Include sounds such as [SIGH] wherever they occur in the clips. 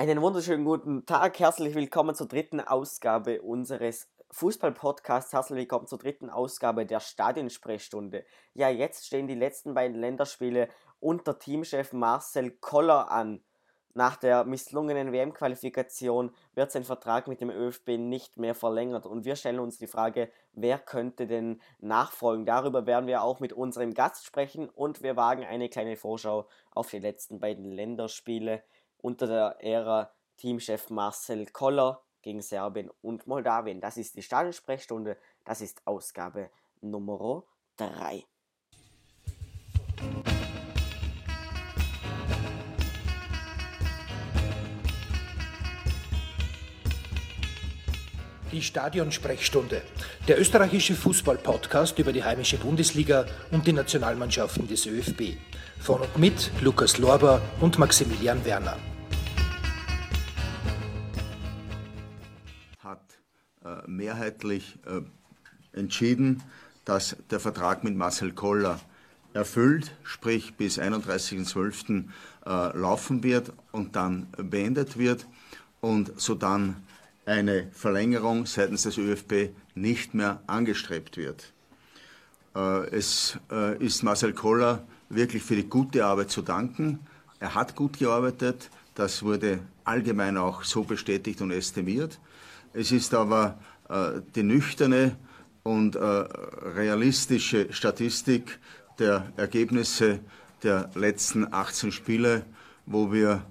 Einen wunderschönen guten Tag, herzlich willkommen zur dritten Ausgabe unseres Fußball-Podcasts. Herzlich willkommen zur dritten Ausgabe der Stadionsprechstunde. Ja, jetzt stehen die letzten beiden Länderspiele unter Teamchef Marcel Koller an. Nach der misslungenen WM-Qualifikation wird sein Vertrag mit dem ÖFB nicht mehr verlängert und wir stellen uns die Frage, wer könnte denn nachfolgen? Darüber werden wir auch mit unserem Gast sprechen und wir wagen eine kleine Vorschau auf die letzten beiden Länderspiele unter der Ära Teamchef Marcel Koller gegen Serbien und Moldawien. Das ist die Stadionsprechstunde, das ist Ausgabe Nummer 3. Die Stadionsprechstunde, der österreichische Fußball-Podcast über die heimische Bundesliga und die Nationalmannschaften des ÖFB. Von und mit Lukas Lorber und Maximilian Werner. Äh, mehrheitlich äh, entschieden, dass der Vertrag mit Marcel Koller erfüllt, sprich bis 31.12. Äh, laufen wird und dann beendet wird und sodann eine Verlängerung seitens des ÖFB nicht mehr angestrebt wird. Es ist Marcel Koller wirklich für die gute Arbeit zu danken. Er hat gut gearbeitet, das wurde allgemein auch so bestätigt und estimiert. Es ist aber äh, die nüchterne und äh, realistische Statistik der Ergebnisse der letzten 18 Spiele, wo wir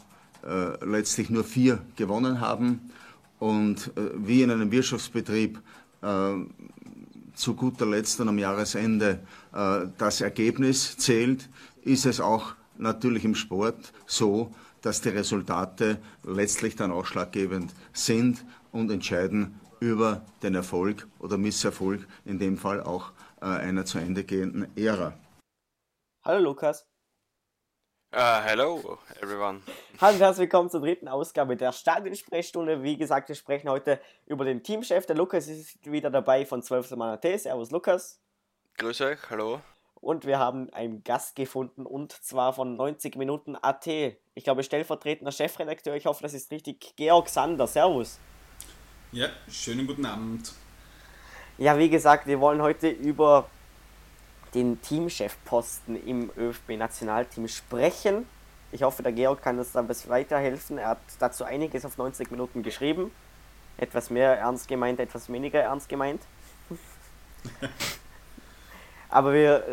äh, letztlich nur vier gewonnen haben. Und äh, wie in einem Wirtschaftsbetrieb äh, zu guter Letzt und am Jahresende äh, das Ergebnis zählt, ist es auch natürlich im Sport so, dass die Resultate letztlich dann ausschlaggebend sind und entscheiden über den Erfolg oder Misserfolg, in dem Fall auch einer zu Ende gehenden Ära. Hallo Lukas. Uh, hello everyone. Hallo und herzlich willkommen zur dritten Ausgabe der Stadionsprechstunde. Wie gesagt, wir sprechen heute über den Teamchef. Der Lukas ist wieder dabei von 12 Mann T. Servus Lukas. Grüß euch, hallo. Und wir haben einen Gast gefunden und zwar von 90 Minuten AT. Ich glaube, stellvertretender Chefredakteur, ich hoffe, das ist richtig, Georg Sander. Servus. Ja, schönen guten Abend. Ja, wie gesagt, wir wollen heute über den Teamchefposten im ÖFB-Nationalteam sprechen. Ich hoffe, der Georg kann uns da ein bisschen weiterhelfen. Er hat dazu einiges auf 90 Minuten geschrieben. Etwas mehr ernst gemeint, etwas weniger ernst gemeint. [LAUGHS] Aber wir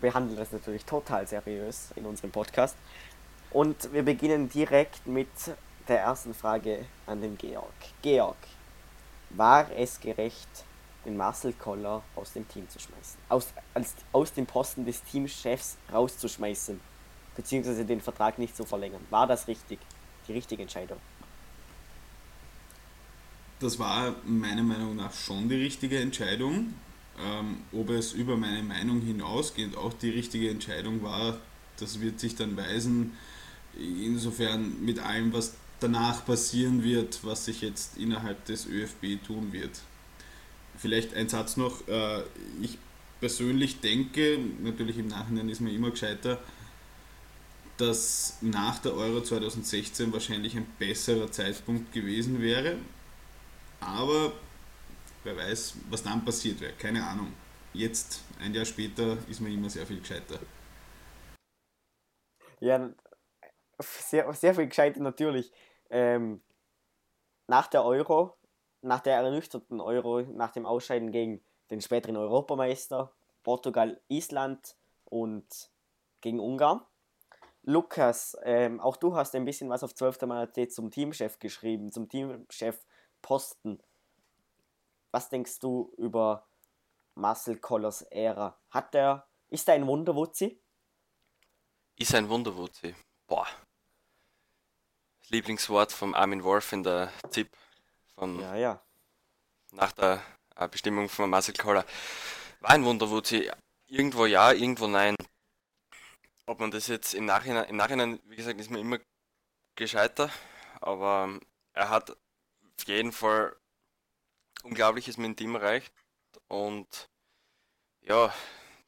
behandeln das natürlich total seriös in unserem Podcast. Und wir beginnen direkt mit der ersten Frage an den Georg. Georg, war es gerecht, den Marcel Koller aus dem Team zu schmeißen? Aus, als, aus dem Posten des Teamchefs rauszuschmeißen? Beziehungsweise den Vertrag nicht zu verlängern? War das richtig? Die richtige Entscheidung? Das war meiner Meinung nach schon die richtige Entscheidung. Ähm, ob es über meine Meinung hinausgehend auch die richtige Entscheidung war, das wird sich dann weisen. Insofern mit allem, was danach passieren wird, was sich jetzt innerhalb des ÖFB tun wird. Vielleicht ein Satz noch. Äh, ich persönlich denke, natürlich im Nachhinein ist mir immer gescheiter, dass nach der Euro 2016 wahrscheinlich ein besserer Zeitpunkt gewesen wäre. Aber wer weiß, was dann passiert wäre. Keine Ahnung. Jetzt, ein Jahr später, ist man immer sehr viel gescheiter. Ja, sehr, sehr viel gescheiter natürlich. Ähm, nach der Euro, nach der ernüchterten Euro, nach dem Ausscheiden gegen den späteren Europameister, Portugal, Island und gegen Ungarn. Lukas, ähm, auch du hast ein bisschen was auf 12. Manatee zum Teamchef geschrieben, zum Teamchef Posten. Was denkst du über Marcel Kollers Ära? Hat er, ist er ein Wunderwutzi? Ist ein Wunderwutzi. Boah, Lieblingswort vom Armin Wolf in der ZIP von ja, ja. nach der äh, Bestimmung von Marcel Koller. War ein Wunder, wo sie irgendwo ja, irgendwo nein. Ob man das jetzt im Nachhinein, im Nachhinein, wie gesagt, ist mir immer gescheiter, aber ähm, er hat auf jeden Fall Unglaubliches mit dem Team erreicht und ja,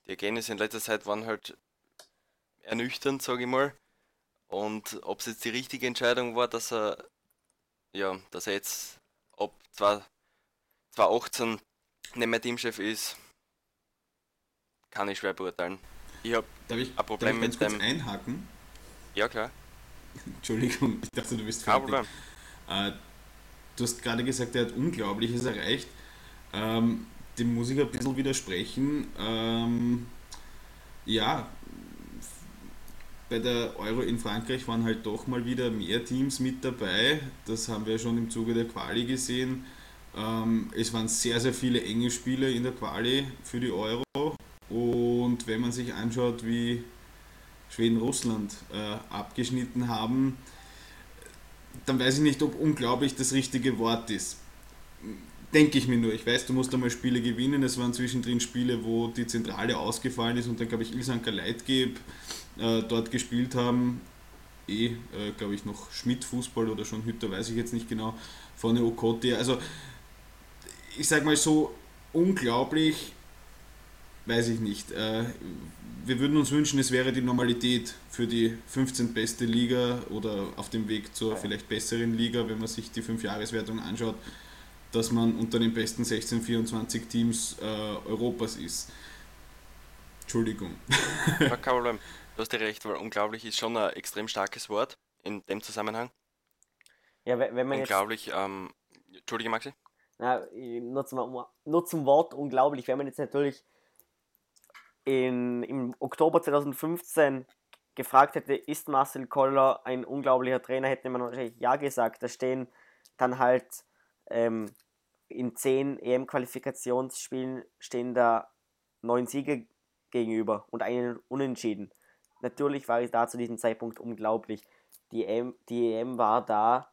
die Ergebnisse in letzter Zeit waren halt ernüchternd, sage ich mal. Und ob es jetzt die richtige Entscheidung war, dass er, ja, dass er jetzt ab 2018 nicht mehr Teamchef ist, kann ich schwer beurteilen. Ich habe ein Problem darf ich mit dem. einhaken? Ja, klar. [LAUGHS] Entschuldigung, ich dachte, du bist fertig. Kein Problem. Äh, du hast gerade gesagt, er hat Unglaubliches erreicht. Ähm, dem muss ich ein bisschen widersprechen. Ähm, ja, bei der Euro in Frankreich waren halt doch mal wieder mehr Teams mit dabei. Das haben wir schon im Zuge der Quali gesehen. Ähm, es waren sehr, sehr viele enge Spiele in der Quali für die Euro. Und wenn man sich anschaut, wie Schweden-Russland äh, abgeschnitten haben, dann weiß ich nicht, ob unglaublich das richtige Wort ist. Denke ich mir nur. Ich weiß, du musst einmal Spiele gewinnen. Es waren zwischendrin Spiele, wo die Zentrale ausgefallen ist und dann, glaube ich, Ilsanker Leitgeb äh, dort gespielt haben. Eh, äh, glaube ich, noch Schmidt-Fußball oder schon Hütter, weiß ich jetzt nicht genau, vorne Okoti. Also, ich sage mal so, unglaublich, weiß ich nicht. Äh, wir würden uns wünschen, es wäre die Normalität für die 15. beste Liga oder auf dem Weg zur vielleicht besseren Liga, wenn man sich die 5-Jahreswertung anschaut, dass man unter den besten 16, 24 Teams äh, Europas ist. Entschuldigung. Ja, [LAUGHS] kein Problem. Du hast ja recht, weil unglaublich ist schon ein extrem starkes Wort in dem Zusammenhang. Ja, wenn man unglaublich, jetzt, ähm, Entschuldige Maxi. Na, nur, zum, nur zum Wort unglaublich, wenn man jetzt natürlich in, im Oktober 2015 gefragt hätte, ist Marcel Koller ein unglaublicher Trainer, hätte man wahrscheinlich ja gesagt. Da stehen dann halt ähm, in zehn EM-Qualifikationsspielen stehen da neun Siege gegenüber und einen Unentschieden. Natürlich war es da zu diesem Zeitpunkt unglaublich. Die EM, die EM war da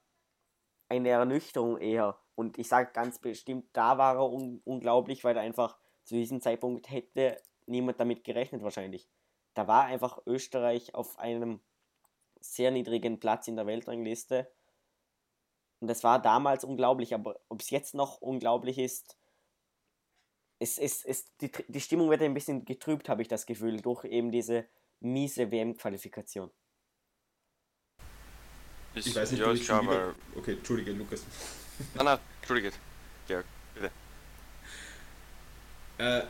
eine Ernüchterung eher. Und ich sage ganz bestimmt, da war er un unglaublich, weil er einfach zu diesem Zeitpunkt hätte niemand damit gerechnet wahrscheinlich. Da war einfach Österreich auf einem sehr niedrigen Platz in der Weltrangliste. Und das war damals unglaublich, aber ob es jetzt noch unglaublich ist, es, es, es, die, die Stimmung wird ein bisschen getrübt, habe ich das Gefühl, durch eben diese miese WM-Qualifikation. Ich, ich weiß nicht, ja, ich schon wieder... Okay, entschuldige, Lukas. Nein, nein, entschuldige. Ja, bitte. Äh,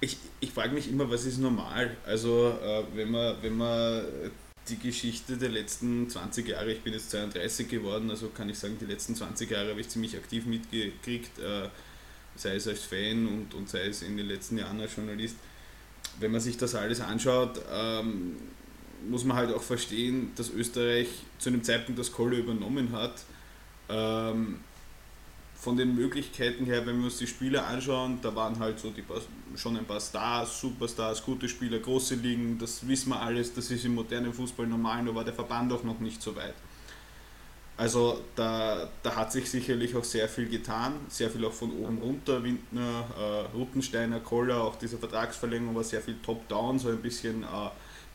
ich, ich frage mich immer, was ist normal? Also, äh, wenn, man, wenn man die Geschichte der letzten 20 Jahre, ich bin jetzt 32 geworden, also kann ich sagen, die letzten 20 Jahre habe ich ziemlich aktiv mitgekriegt, äh, sei es als Fan und, und sei es in den letzten Jahren als Journalist. Wenn man sich das alles anschaut, ähm, muss man halt auch verstehen, dass Österreich zu einem Zeitpunkt das Kolle übernommen hat, ähm, von den Möglichkeiten her, wenn wir uns die Spieler anschauen, da waren halt so die, schon ein paar Stars, Superstars, gute Spieler, große Ligen, das wissen wir alles, das ist im modernen Fußball normal, nur war der Verband auch noch nicht so weit. Also da, da hat sich sicherlich auch sehr viel getan, sehr viel auch von oben runter, Windner, äh, Ruttensteiner, Koller, auch diese Vertragsverlängerung war sehr viel top-down, so ein bisschen äh,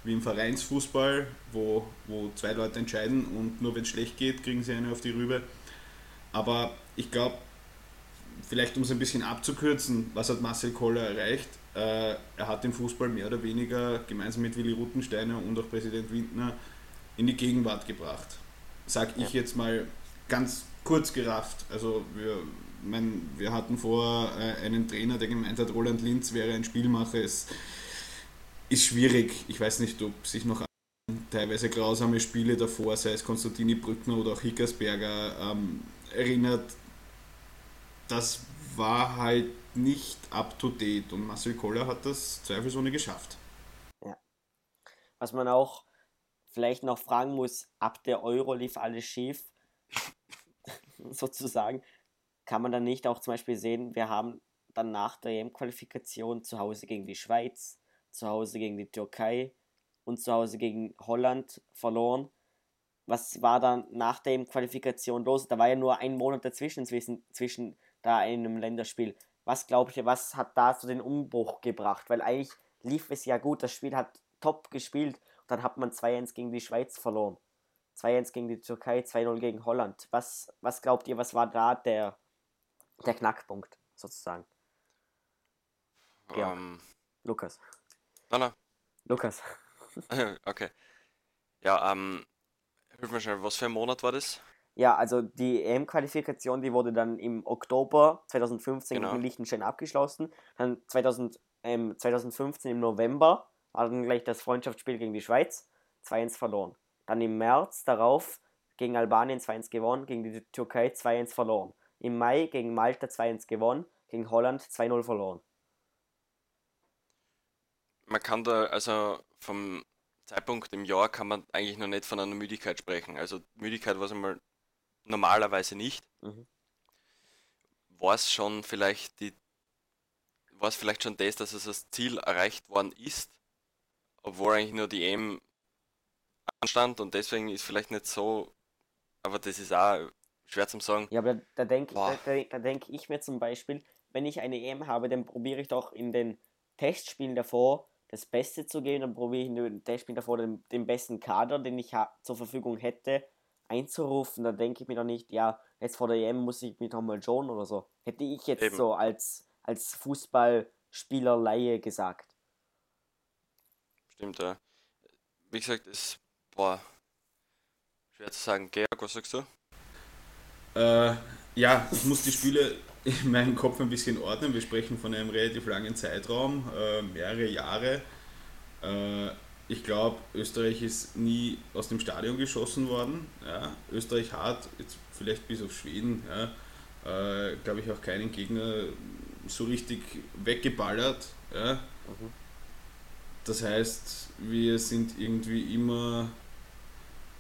wie im Vereinsfußball, wo, wo zwei Leute entscheiden und nur wenn es schlecht geht, kriegen sie eine auf die Rübe. Aber ich glaube, vielleicht um es ein bisschen abzukürzen, was hat Marcel Koller erreicht? Äh, er hat den Fußball mehr oder weniger gemeinsam mit Willi Ruttensteiner und auch Präsident Windner in die Gegenwart gebracht. Sag ich jetzt mal ganz kurz gerafft. Also wir, mein, wir hatten vor äh, einen Trainer, der gemeint hat, Roland Linz wäre ein Spielmacher. Es ist schwierig. Ich weiß nicht, ob sich noch teilweise grausame Spiele davor, sei es Konstantini Brückner oder auch Hickersberger, ähm, erinnert, das war halt nicht up to date und Marcel Koller hat das zweifelsohne geschafft. Ja. Was man auch vielleicht noch fragen muss, ab der Euro lief alles schief, [LAUGHS] sozusagen, kann man dann nicht auch zum Beispiel sehen, wir haben dann nach der EM-Qualifikation zu Hause gegen die Schweiz, zu Hause gegen die Türkei und zu Hause gegen Holland verloren was war dann nach der Qualifikation los? Da war ja nur ein Monat dazwischen zwischen, zwischen da einem Länderspiel. Was glaubt ihr, was hat da so den Umbruch gebracht? Weil eigentlich lief es ja gut, das Spiel hat top gespielt und dann hat man 2-1 gegen die Schweiz verloren. 2-1 gegen die Türkei, 2-0 gegen Holland. Was, was glaubt ihr, was war da der, der Knackpunkt sozusagen? Ja. Um, ähm. Lukas. Nein, nein. Lukas. [LAUGHS] okay. Ja, ähm, Hilf mir schnell, was für ein Monat war das? Ja, also die EM-Qualifikation, die wurde dann im Oktober 2015 Genau. gegen Liechtenstein abgeschlossen. Dann 2000, ähm, 2015 im November war dann gleich das Freundschaftsspiel gegen die Schweiz, 2-1 verloren. Dann im März darauf gegen Albanien 2-1 gewonnen, gegen die Türkei 2-1 verloren. Im Mai gegen Malta 2-1 gewonnen, gegen Holland 2-0 verloren. Man kann da, also vom Zeitpunkt im Jahr kann man eigentlich noch nicht von einer Müdigkeit sprechen. Also Müdigkeit war es einmal normalerweise nicht. Mhm. War es schon vielleicht die, war es vielleicht schon das, dass es das Ziel erreicht worden ist, obwohl eigentlich nur die EM anstand und deswegen ist vielleicht nicht so, aber das ist auch schwer zum sagen. Ja, aber da, da denke da, da, da denk ich mir zum Beispiel, wenn ich eine EM habe, dann probiere ich doch in den Testspielen davor das Beste zu geben, dann probiere ich in den Testspielen davor den, den besten Kader, den ich zur Verfügung hätte, einzurufen. Da denke ich mir doch nicht, ja, jetzt vor der EM muss ich mich nochmal schonen oder so. Hätte ich jetzt Eben. so als, als Fußballspieler Laie gesagt. Stimmt, ja. Wie gesagt, es war schwer zu sagen. Georg, was sagst du? Äh, ja, ich muss die Spiele in meinem Kopf ein bisschen ordnen. Wir sprechen von einem relativ langen Zeitraum, äh, mehrere Jahre. Äh, ich glaube, Österreich ist nie aus dem Stadion geschossen worden. Ja. Österreich hat, jetzt vielleicht bis auf Schweden, ja, äh, glaube ich, auch keinen Gegner so richtig weggeballert. Ja. Mhm. Das heißt, wir sind irgendwie immer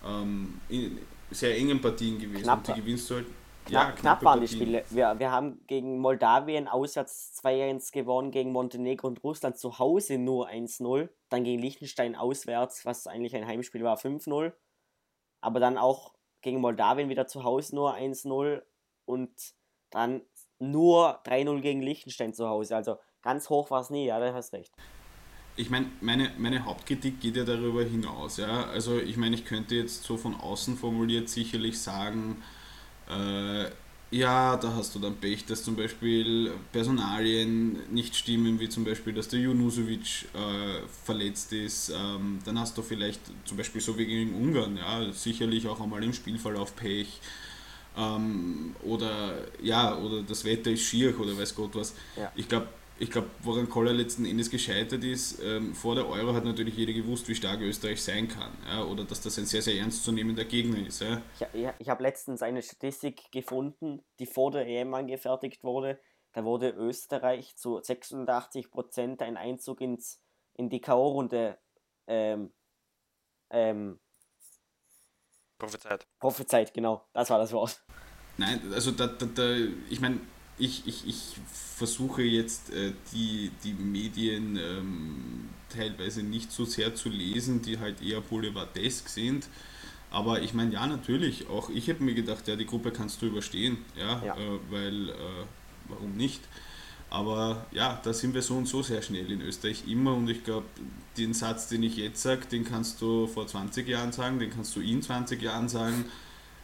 ähm, in sehr engen Partien gewesen. Knapp und die gewinnst du halt. Knapp, knapp waren die. Spiele. Wir, wir haben gegen Moldawien auswärts 2-1 gewonnen, gegen Montenegro und Russland zu Hause nur 1-0. Dann gegen Liechtenstein auswärts, was eigentlich ein Heimspiel war, 5-0. Aber dann auch gegen Moldawien wieder zu Hause nur 1-0 und dann nur 3-0 gegen Liechtenstein zu Hause. Also ganz hoch war es nie, ja, da hast recht. Ich meine, meine, meine Hauptkritik geht ja darüber hinaus. Ja? Also ich meine, ich könnte jetzt so von außen formuliert sicherlich sagen, äh, ja, da hast du dann Pech, dass zum Beispiel Personalien nicht stimmen, wie zum Beispiel, dass der Junusovic äh, verletzt ist. Ähm, dann hast du vielleicht zum Beispiel so wie gegen Ungarn, ja, sicherlich auch einmal im Spielverlauf Pech. Ähm, oder ja, oder das Wetter ist schier oder weiß Gott was. Ja. Ich glaube, ich glaube, woran Koller letzten Endes gescheitert ist, ähm, vor der Euro hat natürlich jeder gewusst, wie stark Österreich sein kann. Ja, oder dass das ein sehr, sehr ernstzunehmender Gegner ist. Ja. Ich, ich, ich habe letztens eine Statistik gefunden, die vor der EM angefertigt wurde. Da wurde Österreich zu 86% ein Einzug ins, in die K.O.-Runde ähm, ähm, Prophezeit. prophezeit, genau. Das war das Wort. Nein, also da, da, da ich meine, ich, ich, ich versuche jetzt äh, die, die Medien ähm, teilweise nicht so sehr zu lesen, die halt eher boulevardesk sind. Aber ich meine, ja, natürlich, auch ich habe mir gedacht, ja, die Gruppe kannst du überstehen, ja, Ja. Äh, weil, äh, warum nicht? Aber ja, da sind wir so und so sehr schnell in Österreich immer und ich glaube, den Satz, den ich jetzt sage, den kannst du vor 20 Jahren sagen, den kannst du in 20 Jahren sagen.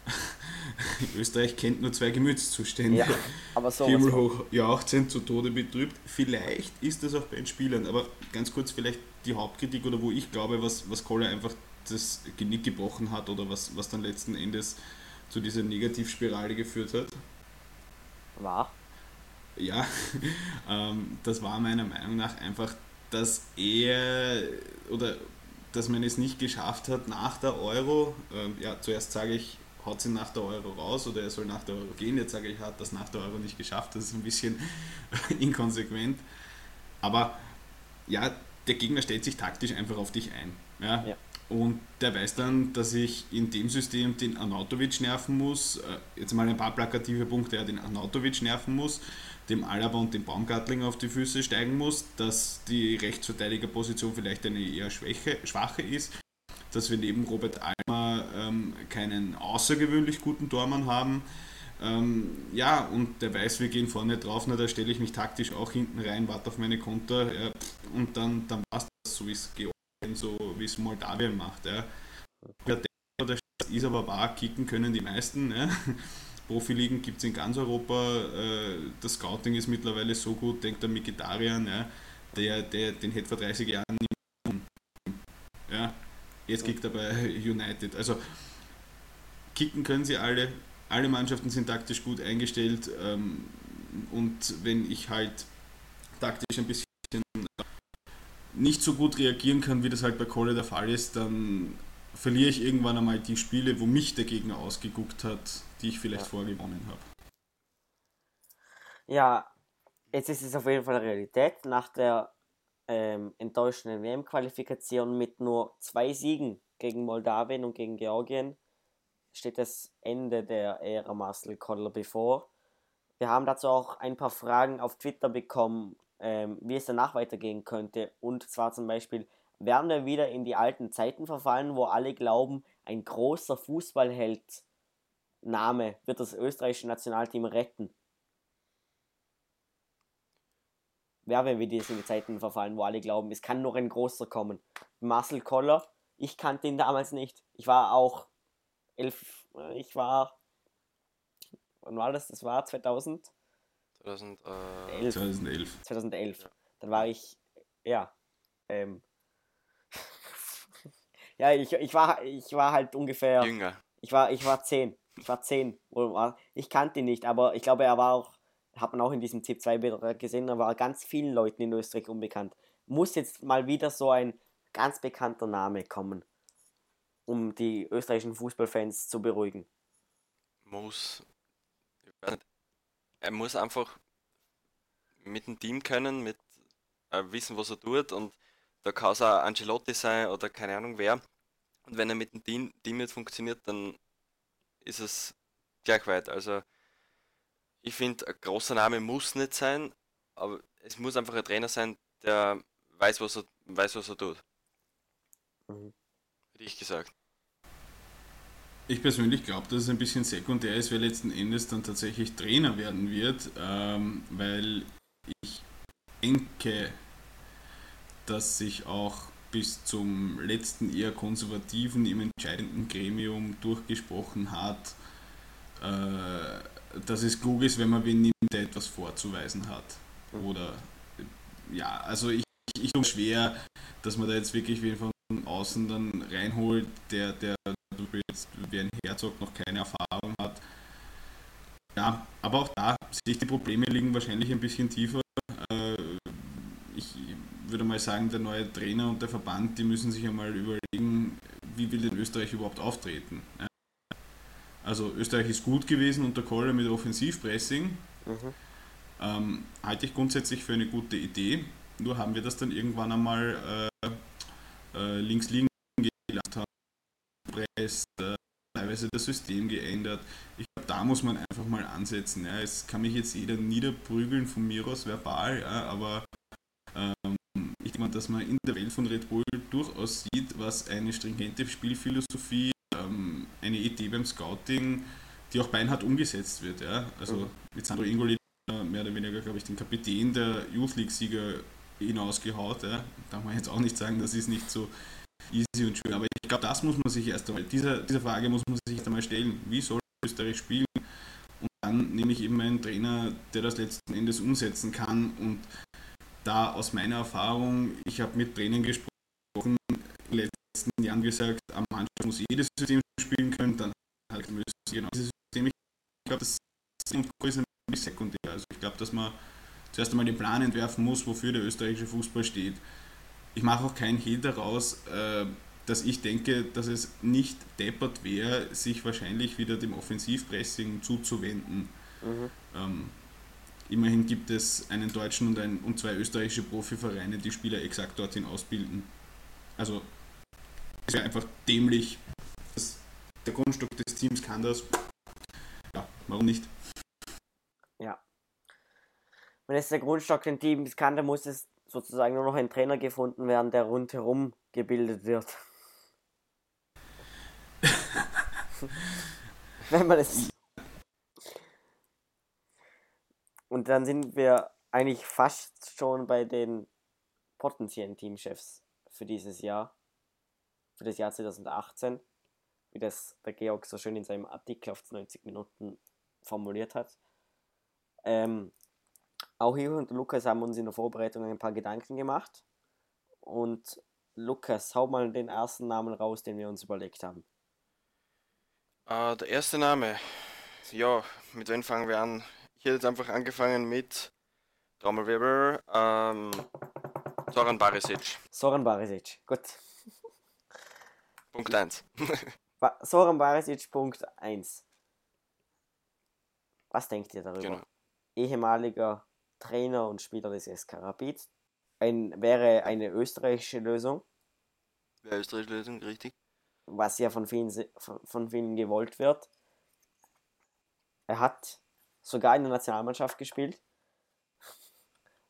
[LAUGHS] Österreich kennt nur zwei Gemütszustände. Ja, aber so. Himmelhoch jauchzend, zu Tode betrübt. Vielleicht ist das auch bei den Spielern, aber ganz kurz vielleicht die Hauptkritik oder wo ich glaube, was, was Koller einfach das Genick gebrochen hat oder was, was dann letzten Endes zu dieser Negativspirale geführt hat. War. Ja, [LAUGHS] ähm, das war meiner Meinung nach einfach, dass er oder dass man es nicht geschafft hat nach der Euro. Ähm, ja, zuerst sage ich, haut sie nach der Euro raus oder er soll nach der Euro gehen. Jetzt sage ich, er hat das nach der Euro nicht geschafft. Das ist ein bisschen [LAUGHS] inkonsequent. Aber ja, der Gegner stellt sich taktisch einfach auf dich ein. Ja? Ja. Und der weiß dann, dass ich in dem System den Arnautovic nerven muss. Äh, Jetzt mal ein paar plakative Punkte, ja, den Arnautovic nerven muss, dem Alaba und dem Baumgartling auf die Füße steigen muss, dass die Rechtsverteidigerposition vielleicht eine eher schwäche, schwache ist, dass wir neben Robert Almer ähm, keinen außergewöhnlich guten Tormann haben. Ähm, ja, und der weiß, wir gehen vorne drauf, na, da stelle ich mich taktisch auch hinten rein, warte auf meine Konter ja, und dann, dann passt das so, wie es Georgien, so wie es Moldawien macht. Ja. Der ist aber wahr, kicken können die meisten. Ja. [LAUGHS] Profiligen gibt es in ganz Europa, äh, das Scouting ist mittlerweile so gut, denkt der Mikitarian, ja, der, der, den hätte vor 30 Jahren nicht jetzt kriegt er bei United. Also kicken können sie alle. Alle Mannschaften sind taktisch gut eingestellt. Ähm, und wenn ich halt taktisch ein bisschen nicht so gut reagieren kann, wie das halt bei Kolle der Fall ist, dann verliere ich irgendwann einmal die Spiele, wo mich der Gegner ausgeguckt hat, die ich vielleicht ja. vorgewonnen habe. Ja, jetzt ist es auf jeden Fall Realität. Nach der ähm, enttäuschenden WM-Qualifikation mit nur zwei Siegen gegen Moldawien und gegen Georgien steht das Ende der Ära Marcel Koller bevor. Wir haben dazu auch ein paar Fragen auf Twitter bekommen, ähm, wie es danach weitergehen könnte. Und zwar zum Beispiel, werden wir wieder in die alten Zeiten verfallen, wo alle glauben, ein großer Fußballheld Name wird das österreichische Nationalteam retten. Werden wir wieder in die Zeiten verfallen, wo alle glauben, es kann nur ein großer kommen. Marcel Koller, ich kannte ihn damals nicht. Ich war auch elf, ich war, wann war das? Das war 2000? 2011. 2011. 2011. Ja. Dann war ich, ja, ähm, [LAUGHS] ja, ich, ich, war, ich war halt ungefähr. Jünger. Ich war, ich war zehn. Ich war zehn. Ich kannte ihn nicht, aber ich glaube, er war auch, hat man auch in diesem Tipp 2 Bilder gesehen, er war ganz vielen Leuten in Österreich unbekannt. Muss jetzt mal wieder so ein ganz bekannter Name kommen, um die österreichischen Fußballfans zu beruhigen. Muss. Er muss einfach mit dem Team können, mit äh, wissen, was er tut und da kann es auch Angelotti sein oder keine Ahnung wer. Und wenn er mit dem Team, Team nicht funktioniert, dann ist es gleich weit. Also ich finde, ein großer Name muss nicht sein, aber es muss einfach ein Trainer sein, der weiß, was er, weiß, was er tut. Mhm. Hätte ich gesagt. Ich persönlich glaube, dass es ein bisschen sekundär ist, wer letzten Endes dann tatsächlich Trainer werden wird, ähm, weil ich denke, dass sich auch bis zum letzten eher konservativen im entscheidenden Gremium durchgesprochen hat, äh, dass es klug ist, wenn man wen nimmt, der etwas vorzuweisen hat. Oder ja, also ich, ich tue schwer, dass man da jetzt wirklich wen von außen dann reinholt, der, der wie ein Herzog noch keine Erfahrung hat. Ja, aber auch da sehe ich, die Probleme liegen wahrscheinlich ein bisschen tiefer. Äh, ich würde mal sagen, der neue Trainer und der Verband, die müssen sich einmal überlegen, wie will denn Österreich überhaupt auftreten. Also Österreich ist gut gewesen unter Koller mit Offensivpressing. Mhm. Ähm, halte ich grundsätzlich für eine gute Idee. Nur haben wir das dann irgendwann einmal äh, äh, links liegen gelassen, haben presst, äh, teilweise das System geändert. Ich glaube, da muss man einfach mal ansetzen. Ja. Es kann mich jetzt jeder niederprügeln von mir aus verbal, ja, aber ähm, ich denke mal, dass man in der Welt von Red Bull durchaus sieht, was eine stringente Spielphilosophie, ähm, eine Idee beim Scouting, die auch beinhart umgesetzt wird. Ja. Also mit Sandro Ingoli mehr oder weniger, glaube ich, den Kapitän der Youth League-Sieger hinausgehaut. Ja. Da kann man jetzt auch nicht sagen, das ist nicht so easy und schön. Aber ich glaube, das muss man sich erst einmal, diese, diese Frage muss man sich erst einmal stellen. Wie soll Österreich spielen? Und dann nehme ich eben einen Trainer, der das letzten Endes umsetzen kann. Und da aus meiner Erfahrung, ich habe mit Trainern gesprochen, letzten Jahren gesagt, am Mannschaft muss jedes System spielen können, dann halt müssen genau dieses System. Ich glaube, das ist ein bisschen sekundär. Also ich glaube, dass man zuerst einmal den Plan entwerfen muss, wofür der österreichische Fußball steht. Ich mache auch keinen Hehl daraus, äh, dass ich denke, dass es nicht deppert wäre, sich wahrscheinlich wieder dem Offensivpressing zuzuwenden. Mhm. Ähm, immerhin gibt es einen deutschen und, ein, und zwei österreichische Profivereine, die Spieler exakt dorthin ausbilden. Also es wäre einfach dämlich. Das, der Grundstock des Teams kann das. Ja, warum nicht? Ja, wenn es der Grundstock den Teams kann, dann muss es sozusagen nur noch ein Trainer gefunden werden, der rundherum gebildet wird. [LAUGHS] wenn man es. Und dann sind wir eigentlich fast schon bei den potenziellen Teamchefs für dieses Jahr, für das Jahr 2018, wie das der Georg so schön in seinem Artikel auf 90 Minuten formuliert hat. Ähm, auch ich und Lukas haben uns in der Vorbereitung ein paar Gedanken gemacht. Und Lukas, hau mal den ersten Namen raus, den wir uns überlegt haben. Äh, der erste Name. Ja, mit wem fangen wir an? Ich hätte jetzt einfach angefangen mit Trommelwirbel, ähm, Soran Barisic. Soran Barisic, gut. Punkt 1. Ba Soran Barisic, Punkt 1. Was denkt ihr darüber? genau. Ehemaliger Trainer und Spieler des SK Rapid. Ein, wäre eine österreichische Lösung, ist die Lösung, richtig? was ja von vielen, von, vielen gewollt wird. Er hat sogar in der Nationalmannschaft gespielt.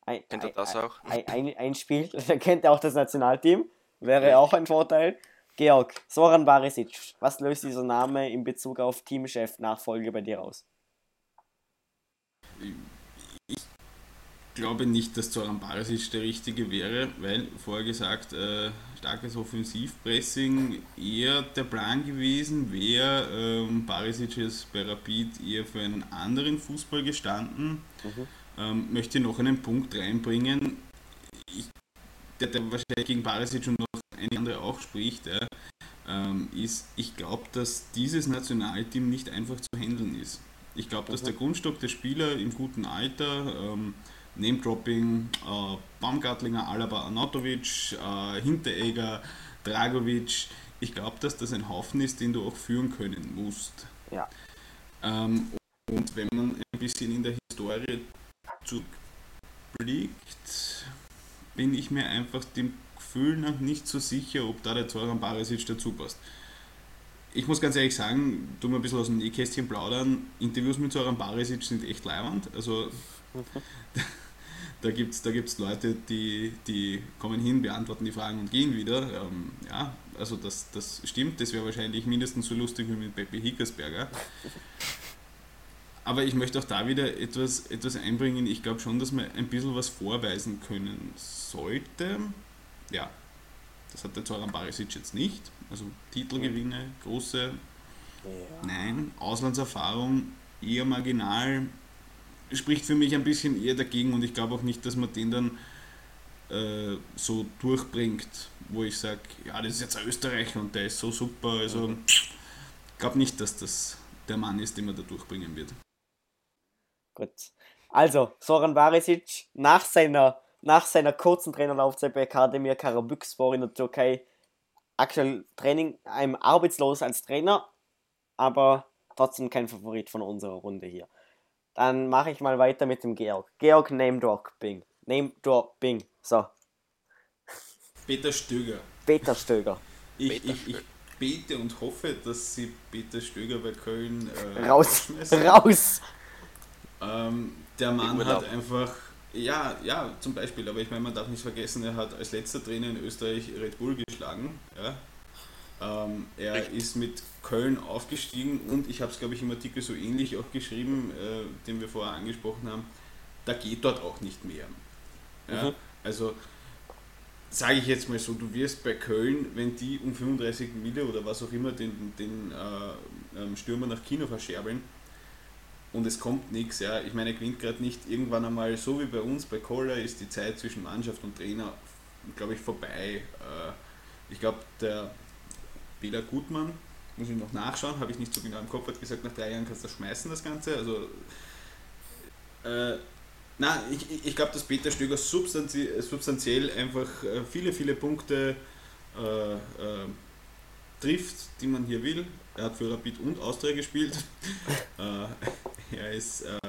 Ein, Kennt er ein- das auch? ein, ein, ein Spiel, [LAUGHS] kennt er auch das Nationalteam. Wäre auch ein Vorteil. Georg, Soran Barisic, was löst dieser Name in Bezug auf Teamchef Nachfolge bei dir aus? Ich glaube nicht, dass Zoran Barisic der richtige wäre, weil vorher gesagt, äh, starkes Offensivpressing eher der Plan gewesen wäre. Ähm, Barisic ist bei Rapid eher für einen anderen Fußball gestanden. Ähm, möchte noch einen Punkt reinbringen, ich, der, der wahrscheinlich gegen Barisic und andere auch spricht, ähm, ist, ich glaube, dass dieses Nationalteam nicht einfach zu handeln ist. Ich glaube, dass der Grundstock der Spieler im guten Alter, ähm, Name-Dropping, äh, Baumgartlinger, Alaba, Anatovic, äh, Hinteregger, Dragovic, ich glaube, dass das ein Haufen ist, den du auch führen können musst. Ja. Ähm, und wenn man ein bisschen in der Historie zurückblickt, bin ich mir einfach dem Gefühl nach nicht so sicher, ob da der Zoran Barisic dazu passt. Ich muss ganz ehrlich sagen, tu mal ein bisschen aus dem Nähkästchen plaudern, Interviews mit Zoran Barisic sind echt leibend. Also da gibt es da gibt's Leute, die, die kommen hin, beantworten die Fragen und gehen wieder. Ähm, ja, also das, das stimmt, das wäre wahrscheinlich mindestens so lustig wie mit Pepe Hickersberger. Aber ich möchte auch da wieder etwas, etwas einbringen. Ich glaube schon, dass man ein bisschen was vorweisen können sollte. Ja, das hat der Zoran Barisic jetzt nicht. Also Titelgewinne, große, nein. Auslandserfahrung eher marginal. Spricht für mich ein bisschen eher dagegen und ich glaube auch nicht, dass man den dann äh, so durchbringt, wo ich sage, ja, das ist jetzt ein Österreicher und der ist so super. Also ich glaube nicht, dass das der Mann ist, den man da durchbringen wird. Gut. Also, Soran Barisic nach seiner, nach seiner kurzen Trainerlaufzeit bei Akademir Karabükspor in der Türkei aktuell Training, einem arbeitslos als Trainer, aber trotzdem kein Favorit von unserer Runde hier. Dann mache ich mal weiter mit dem Georg. Georg Name Dropping. Name Dropping. So, Peter Stöger. Peter Stöger. Ich, Peter ich, ich bete und hoffe, dass sie Peter Stöger bei Köln äh, Raus. Raus. Ähm, der Mann hat einfach, ja, ja, zum Beispiel, aber ich meine, man darf nicht vergessen, er hat als letzter Trainer in Österreich Red Bull geschlagen. Ja. Ähm, er Richtig. ist mit Köln aufgestiegen und ich habe es, glaube ich, im Artikel so ähnlich auch geschrieben, äh, den wir vorher angesprochen haben, da geht dort auch nicht mehr. Ja. Mhm. Also sage ich jetzt mal so, du wirst bei Köln, wenn die um 35 Mille oder was auch immer den, den äh, ähm, Stürmer nach Kino verscherbeln und es kommt nichts, ja, ich meine, er gewinnt gerade nicht irgendwann einmal, so wie bei uns, bei Kohler ist die Zeit zwischen Mannschaft und Trainer, glaube ich, vorbei. Äh, ich glaube, der Bela Gutmann, muss ich noch nachschauen, habe ich nicht so genau im Kopf, hat gesagt, nach drei Jahren kannst du das schmeißen, das Ganze, also äh, na, ich, ich- glaube, dass Peter Stöger substanzi substanziell einfach äh, viele, viele Punkte äh, äh, trifft, die man hier will. Er hat für Rapid und Austria gespielt. [LAUGHS] er ist äh,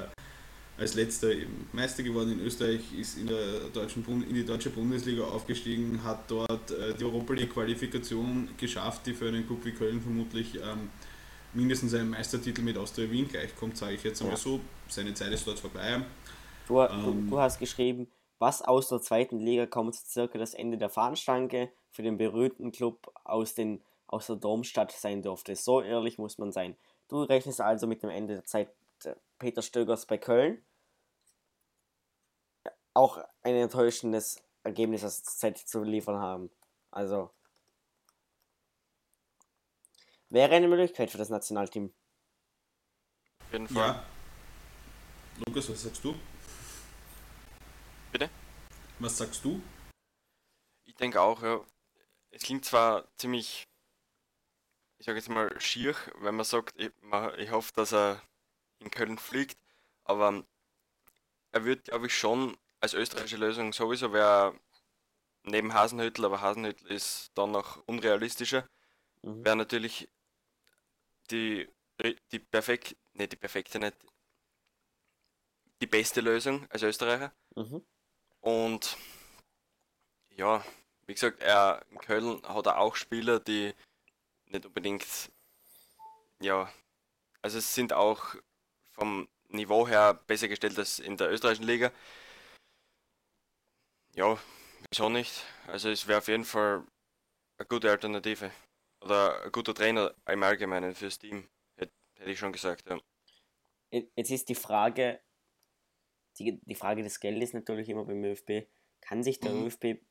als letzter Meister geworden in Österreich, ist in, der deutschen Bund in die deutsche Bundesliga aufgestiegen, hat dort äh, die Europa League Qualifikation geschafft, die für einen Club wie Köln vermutlich ähm, mindestens einen Meistertitel mit Austria Wien gleichkommt, sage ich jetzt einmal Ja. so. Seine Zeit ist dort vorbei. Du, Ähm. du, du hast geschrieben, was aus der zweiten Liga kommt circa das Ende der Fahnenstange für den berühmten Club aus, den, aus der Domstadt sein dürfte. So ehrlich muss man sein. Du rechnest also mit dem Ende der Zeit Peter Stögers bei Köln. Auch ein enttäuschendes Ergebnis der Zeit zu liefern haben. Also wäre eine Möglichkeit für das Nationalteam. Auf jeden Fall. Ja. Lukas, was sagst du? Bitte? Was sagst du? Ich denke auch, ja. Es klingt zwar ziemlich ich sage jetzt mal, schier, wenn man sagt, ich, ich hoffe, dass er in Köln fliegt, aber er wird, glaube ich, schon als österreichische Lösung sowieso wäre neben Hasenhüttel, aber Hasenhüttel ist dann noch unrealistischer, mhm. wäre natürlich die, die perfekt, ne, die perfekte nicht, die beste Lösung als Österreicher. Mhm. Und ja, wie gesagt, er in Köln hat er auch Spieler, die nicht unbedingt, ja, also es sind auch vom Niveau her besser gestellt als in der österreichischen Liga. Ja, wieso nicht? Also es wäre auf jeden Fall eine gute Alternative. Oder ein guter Trainer im Allgemeinen fürs Team, hätte, hätte ich schon gesagt, ja. Jetzt ist die Frage, die, die Frage des Geldes natürlich immer beim ÖFB. Kann sich der mhm. ÖFB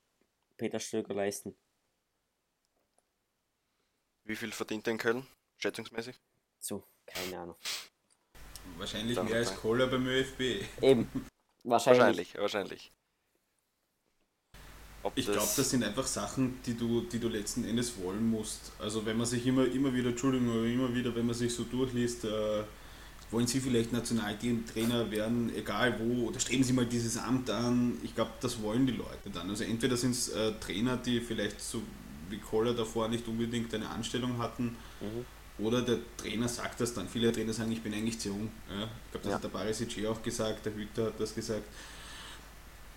Peter Stöger leisten? Wie viel verdient er in Köln, schätzungsmäßig? So, keine Ahnung. Wahrscheinlich mehr als Kohler beim ÖFB. Eben, wahrscheinlich. Wahrscheinlich, wahrscheinlich. Ob ich glaube, das sind einfach Sachen, die du, die du letzten Endes wollen musst. Also wenn man sich immer, immer wieder, Entschuldigung, aber immer wieder, wenn man sich so durchliest, äh, wollen Sie vielleicht Nationalteam-Trainer werden, egal wo, oder streben Sie mal dieses Amt an. Ich glaube, das wollen die Leute dann. Also entweder sind es äh, Trainer, die vielleicht so wie Koller davor nicht unbedingt eine Anstellung hatten, mhm. Oder der Trainer sagt das dann. Viele Trainer sagen, ich bin eigentlich zu jung. Ja? Ich glaube, das ja. hat der Barisic auch gesagt, der Hüter hat das gesagt.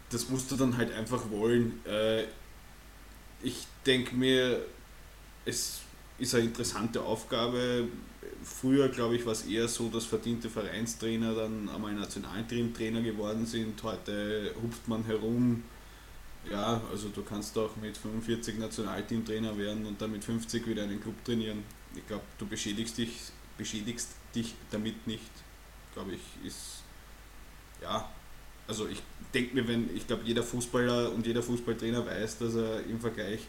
Das musst du dann halt einfach wollen. Äh, ich denke mir, es ist eine interessante Aufgabe früher, glaube ich, war es eher so, dass verdiente Vereinstrainer dann einmal Nationalteam-Trainer geworden sind. Heute hupft man herum. Ja, also du kannst auch mit 45 Nationalteamtrainer werden und dann mit 50 wieder einen Club trainieren. Ich glaube, du beschädigst dich, beschädigst dich damit nicht, glaube ich, ist ja, also ich denke mir, wenn, ich glaube, jeder Fußballer und jeder Fußballtrainer weiß, dass er im Vergleich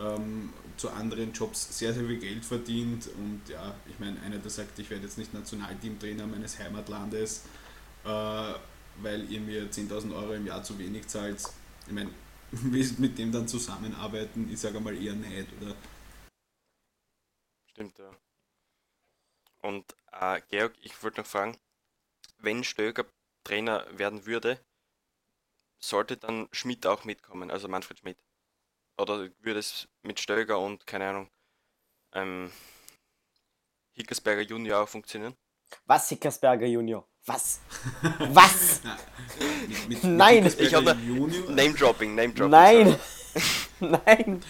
ähm, zu anderen Jobs sehr, sehr viel Geld verdient. Und ja, ich meine, einer, der sagt, ich werde jetzt nicht Nationalteamtrainer meines Heimatlandes, äh, weil ihr mir 10.000 Euro im Jahr zu wenig zahlt. Ich meine, [LAUGHS] mit dem dann zusammenarbeiten? Ich sage mal eher nicht, oder? Stimmt, ja. Und äh, Georg, ich wollte noch fragen, wenn Stöger Trainer werden würde, sollte dann Schmidt auch mitkommen, also Manfred Schmidt? oder würde es mit Stöger und, keine Ahnung, ähm, Hickersberger Junior auch funktionieren? Was Hickersberger Junior? Was? [LAUGHS] Was? mit, mit, Nein! Mit ich habe Name-Dropping, Name-Dropping. Nein! [LAUGHS] Nein!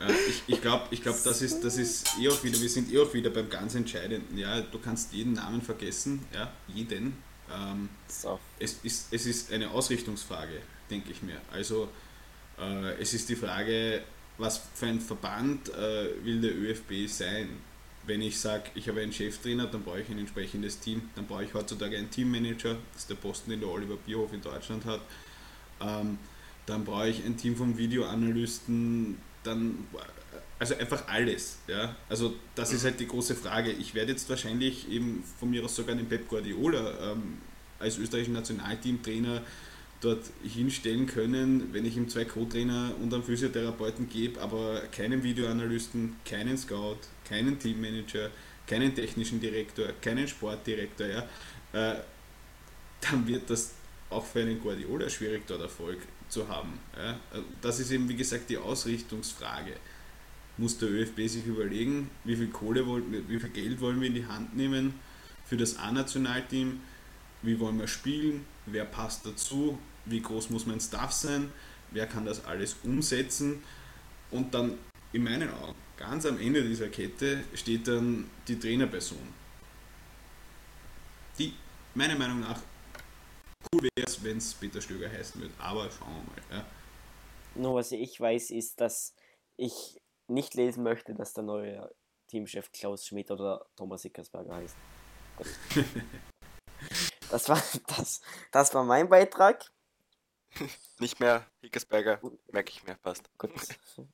Äh, ich ich glaube, ich glaub, das, ist, das ist eh auch wieder, wir sind eh auch wieder beim ganz Entscheidenden. Ja, du kannst jeden Namen vergessen, ja, jeden. Ähm, so. es, ist, es ist eine Ausrichtungsfrage, denke ich mir. Also äh, es ist die Frage, was für ein Verband äh, will der ÖFB sein? Wenn ich sage, ich habe einen Cheftrainer, dann brauche ich ein entsprechendes Team. Dann brauche ich heutzutage einen Teammanager, das ist der Posten, den der Oliver Bierhof in Deutschland hat. Ähm, dann brauche ich ein Team von Videoanalysten, dann also einfach alles. Ja? Also das ist halt die große Frage. Ich werde jetzt wahrscheinlich eben von mir aus sogar einen Pep Guardiola ähm, als österreichischen Nationalteamtrainer dort hinstellen können, wenn ich ihm zwei Co-Trainer und einen Physiotherapeuten gebe, aber keinen Videoanalysten, keinen Scout, keinen Teammanager, keinen technischen Direktor, keinen Sportdirektor, ja, äh, dann wird das auch für einen Guardiola schwierig, dort Erfolg zu haben. Ja. Das ist eben, wie gesagt, die Ausrichtungsfrage. Muss der ÖFB sich überlegen, wie viel Kohle wollen, wie viel Geld wollen wir in die Hand nehmen für das A-Nationalteam, wie wollen wir spielen, wer passt dazu, wie groß muss mein Staff sein, wer kann das alles umsetzen und dann in meinen Augen, ganz am Ende dieser Kette steht dann die Trainerperson, die meiner Meinung nach cool wäre es, wenn es Peter Stöger heißen würde, aber schauen wir mal. Ja. Nur was ich weiß, ist, dass ich nicht lesen möchte, dass der neue Teamchef Klaus Schmidt oder Thomas Ickersberger heißt. [LAUGHS] Das war, das, das war mein Beitrag. Nicht mehr Hickersberger, merke ich mir fast. Gut.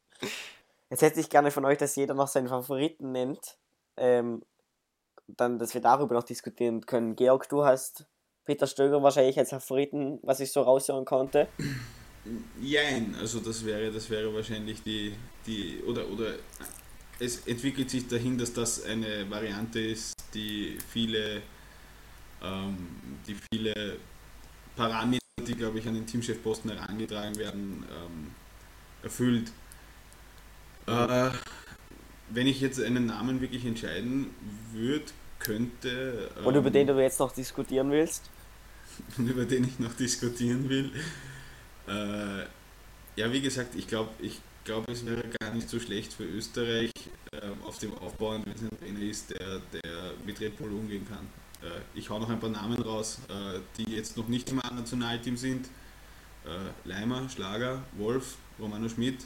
[LAUGHS] Jetzt hätte ich gerne von euch, dass jeder noch seinen Favoriten nennt. Ähm, dann, dass wir darüber noch diskutieren können. Georg, du hast Peter Stöger wahrscheinlich als Favoriten, was ich so raushören konnte. Jein, also das wäre, das wäre wahrscheinlich die, die oder, oder es entwickelt sich dahin, dass das eine Variante ist, die viele, ähm, die viele Parameter, die glaube ich an den Teamchefposten herangetragen werden, ähm, erfüllt. Äh, wenn ich jetzt einen Namen wirklich entscheiden würde, könnte. Ähm, Und über den du jetzt noch diskutieren willst? [LAUGHS] über den ich noch diskutieren will. Äh, ja, wie gesagt, ich glaube, ich glaube, es wäre gar nicht so schlecht für Österreich äh, auf dem Aufbauend, wenn es ein Trainer ist, der, der mit Red Bull umgehen kann. Äh, ich hau noch ein paar Namen raus, äh, die jetzt noch nicht im Nationalteam sind. Äh, Leimer, Schlager, Wolf, Romano Schmidt.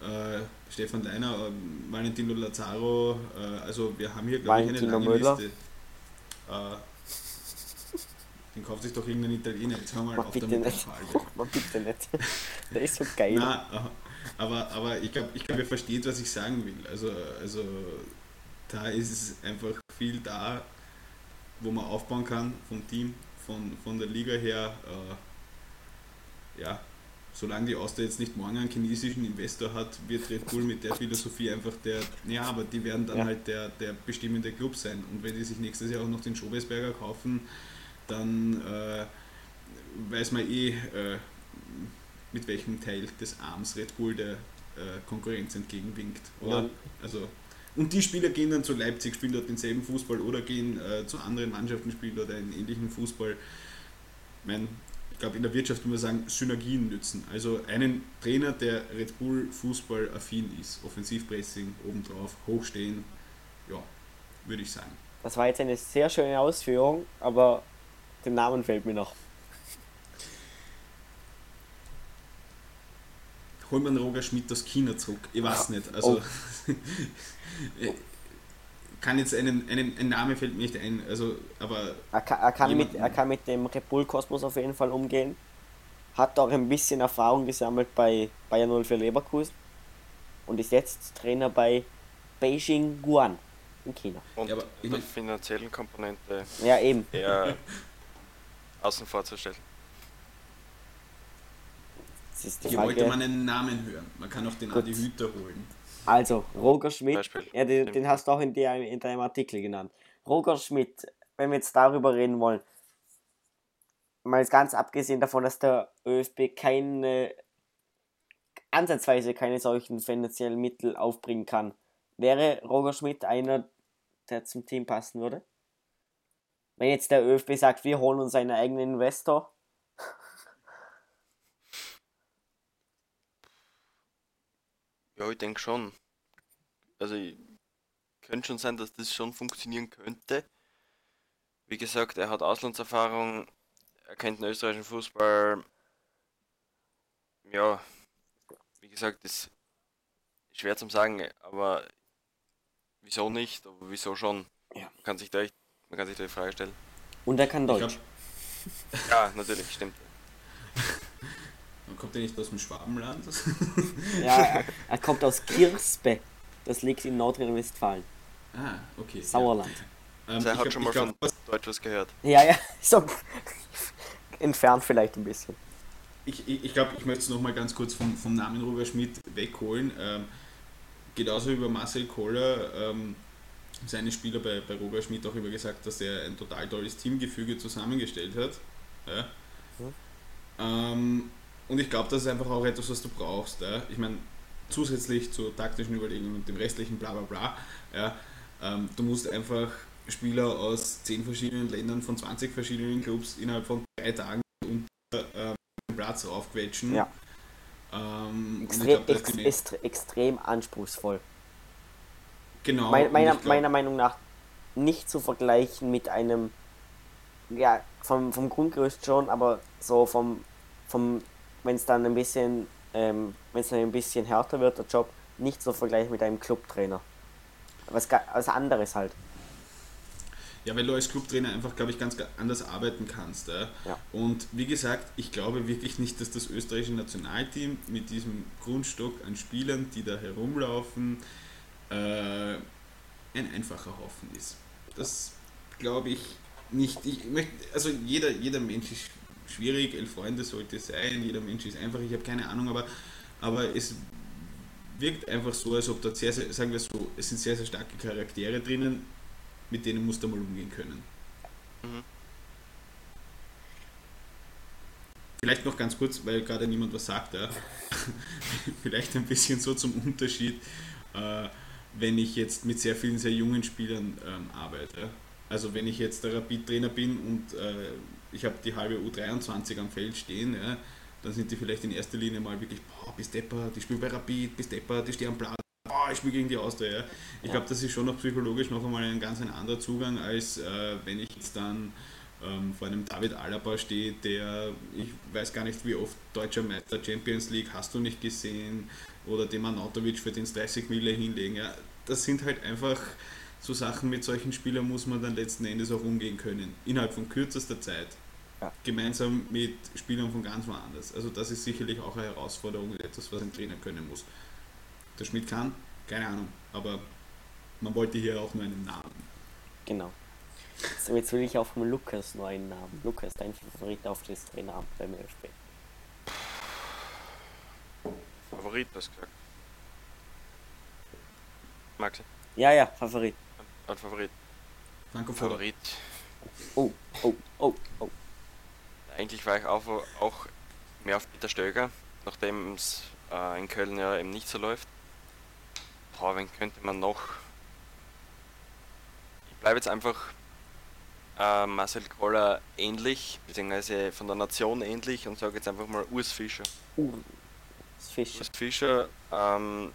Äh, Stefan Leiner, äh, Valentino Lazaro, äh, also wir haben hier glaube ich eine lange Möller. Liste. Äh, den kauft sich doch irgendein Italiener. Jetzt haben wir mal auf bitte der nicht. [LAUGHS] Man bitte nicht. Der ist so geil. Nein, aber, aber ich glaube, ich glaub, ihr versteht, was ich sagen will. Also, also da ist es einfach viel da, wo man aufbauen kann vom Team, von, von der Liga her. Äh, ja, solange die Austria jetzt nicht morgen einen chinesischen Investor hat, wird Red Bull mit der Philosophie einfach der, ja, aber die werden dann ja. halt der, der bestimmende Club sein. Und wenn die sich nächstes Jahr auch noch den Schobesberger kaufen, dann äh, weiß man eh, äh, mit welchem Teil des Arms Red Bull der äh, Konkurrenz entgegenwinkt. Oder? Ja. Also, und die Spieler gehen dann zu Leipzig, spielen dort denselben Fußball oder gehen äh, zu anderen Mannschaften, spielen dort einen ähnlichen Fußball. Ich meine, ich glaube, in der Wirtschaft würde man sagen, Synergien nützen. Also einen Trainer, der Red Bull Fußball affin ist, Offensivpressing obendrauf, hochstehen, ja, würde ich sagen. Das war jetzt eine sehr schöne Ausführung, aber den Namen fällt mir noch. Hol man Roger Schmidt aus China zurück. Ich weiß nicht. Also oh. [LAUGHS] kann jetzt einen, einen, ein Name fällt mir nicht ein. Also, aber er kann, er kann mit, er kann mit dem Red Bull Kosmos auf jeden Fall umgehen. Hat auch ein bisschen Erfahrung gesammelt bei Bayern 04 Leverkusen und ist jetzt Trainer bei Beijing Guan in China. Und ja, aber in der finanziellen Komponente ja, eben. eher [LAUGHS] außen vor zu stellen. Hier Frage. wollte man einen Namen hören. Man kann auch den Gut. Adi Hüter holen. Also, Roger Schmidt, ja, den, den, hast du auch in, der, in deinem Artikel genannt. Roger Schmidt, wenn wir jetzt darüber reden wollen, mal ganz abgesehen davon, dass der ÖFB keine, ansatzweise keine solchen finanziellen Mittel aufbringen kann, wäre Roger Schmidt einer, der zum Team passen würde? Wenn jetzt der ÖFB sagt, wir holen uns einen eigenen Investor. Ja, ich denke schon. Also, könnte schon sein, dass das schon funktionieren könnte. Wie gesagt, er hat Auslandserfahrung, er kennt den österreichischen Fußball. Ja, wie gesagt, das ist schwer zu sagen, aber wieso nicht, aber wieso schon? Ja. Man kann sich da echt man kann sich die Frage stellen. Und er kann Deutsch. [LAUGHS] ja, natürlich, stimmt. [LAUGHS] Man kommt ja nicht aus dem Schwabenland. [LAUGHS] ja, er kommt aus Kirspe. Das liegt in Nordrhein-Westfalen. Ah, okay. Sauerland. Ja. Ähm, er hat schon mal glaub, von Deutsch was gehört. Ja, ja, so entfernt vielleicht ein bisschen. Ich, ich, ich glaube, ich möchte es nochmal ganz kurz vom, vom Namen Roger Schmidt wegholen. Ähm, genauso über Marcel Kohler. Ähm, seine Spieler bei, bei Roger Schmidt auch immer gesagt, dass er ein total tolles Teamgefüge zusammengestellt hat. Ja. Mhm. Ähm, und ich glaube, das ist einfach auch etwas, was du brauchst. Ja. Ich meine, zusätzlich zur taktischen Überlegung und dem restlichen bla bla bla, ja, ähm, du musst einfach Spieler aus 10 verschiedenen Ländern von 20 verschiedenen Clubs innerhalb von drei Tagen unter ähm, den Platz raufquetschen. Ja. Ähm, extrem, glaub, ex extrem anspruchsvoll. Genau. Mein, meiner, glaub, meiner Meinung nach nicht zu vergleichen mit einem, ja, vom, vom Grundgerüst schon, aber so vom, vom wenn es dann ein bisschen, ähm, wenn es dann ein bisschen härter wird, der Job, nicht zu vergleichen mit einem Clubtrainer. Was, was anderes halt. Ja, weil du als Clubtrainer einfach, glaube ich, ganz anders arbeiten kannst. Ja? Ja. Und wie gesagt, ich glaube wirklich nicht, dass das österreichische Nationalteam mit diesem Grundstock an Spielern, die da herumlaufen, äh, ein einfacher Haufen ist. Das glaube ich nicht. Ich möchte, also jeder, jeder Mensch ist schwierig, elf Freunde sollte sein, jeder Mensch ist einfach, ich habe keine Ahnung, aber, aber es wirkt einfach so, als ob dort sehr, sehr, sagen wir so, es sind sehr, sehr starke Charaktere drinnen, mit denen musst du mal umgehen können. Mhm. Vielleicht noch ganz kurz, weil gerade niemand was sagt, ja. [LAUGHS] vielleicht ein bisschen so zum Unterschied, äh, wenn ich jetzt mit sehr vielen sehr jungen Spielern ähm, arbeite. Also wenn ich jetzt der Rapid-Trainer bin und äh, ich habe die halbe U23 am Feld stehen, ja, dann sind die vielleicht in erster Linie mal wirklich, boah, bis Depper, die spielen bei Rapid, bis Depper, die stehen am Platz, boah, ich spiele gegen die Austria. Ja. Ich ja. glaube, das ist schon noch psychologisch noch einmal ein ganz ein anderer Zugang, als äh, wenn ich jetzt dann ähm, vor einem David Alaba stehe, der, ich weiß gar nicht wie oft deutscher Meister Champions League hast du nicht gesehen oder dem Anatovic für den 30 Mille hinlegen. Ja. Das sind halt einfach so Sachen, mit solchen Spielern muss man dann letzten Endes auch umgehen können, innerhalb von kürzester Zeit ja. gemeinsam mit Spielern von ganz woanders. Also das ist sicherlich auch eine Herausforderung, etwas, was ein Trainer können muss. Der Schmidt kann, keine Ahnung, aber man wollte hier auch nur einen Namen. Genau. So, jetzt will ich auch vom Lukas nur einen Namen. Lukas, dein Favorit auf das Traineramt beim ÖFB. Favorit, was gesagt? Maxi? Ja, ja, Favorit. Ein Favorit. Franco Favorit. Oh, oh, oh, oh eigentlich war ich auch, auch mehr auf Peter Stöger, nachdem es äh, in Köln ja eben nicht so läuft. Boah, wen könnte man noch? Ich bleibe jetzt einfach äh, Marcel Koller ähnlich, beziehungsweise von der Nation ähnlich und sage jetzt einfach mal Urs Fischer. Urs Fischer. Urs Fischer, ähm,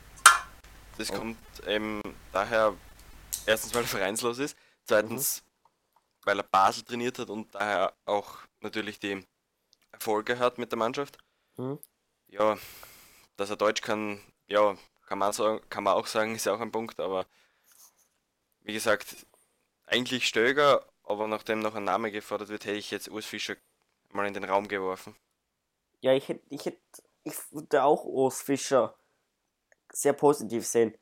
das oh. kommt eben daher, erstens weil er vereinslos ist, zweitens mhm weil er Basel trainiert hat und daher auch natürlich die Erfolge hat mit der Mannschaft. Mhm. Ja, dass er Deutsch kann, ja, kann man, sagen, kann man auch sagen, ist ja auch ein Punkt, aber wie gesagt, eigentlich Stöger, aber nachdem noch ein Name gefordert wird, hätte ich jetzt Urs Fischer mal in den Raum geworfen. Ja, ich hätte, ich hätte, ich würde auch Urs Fischer sehr positiv sehen.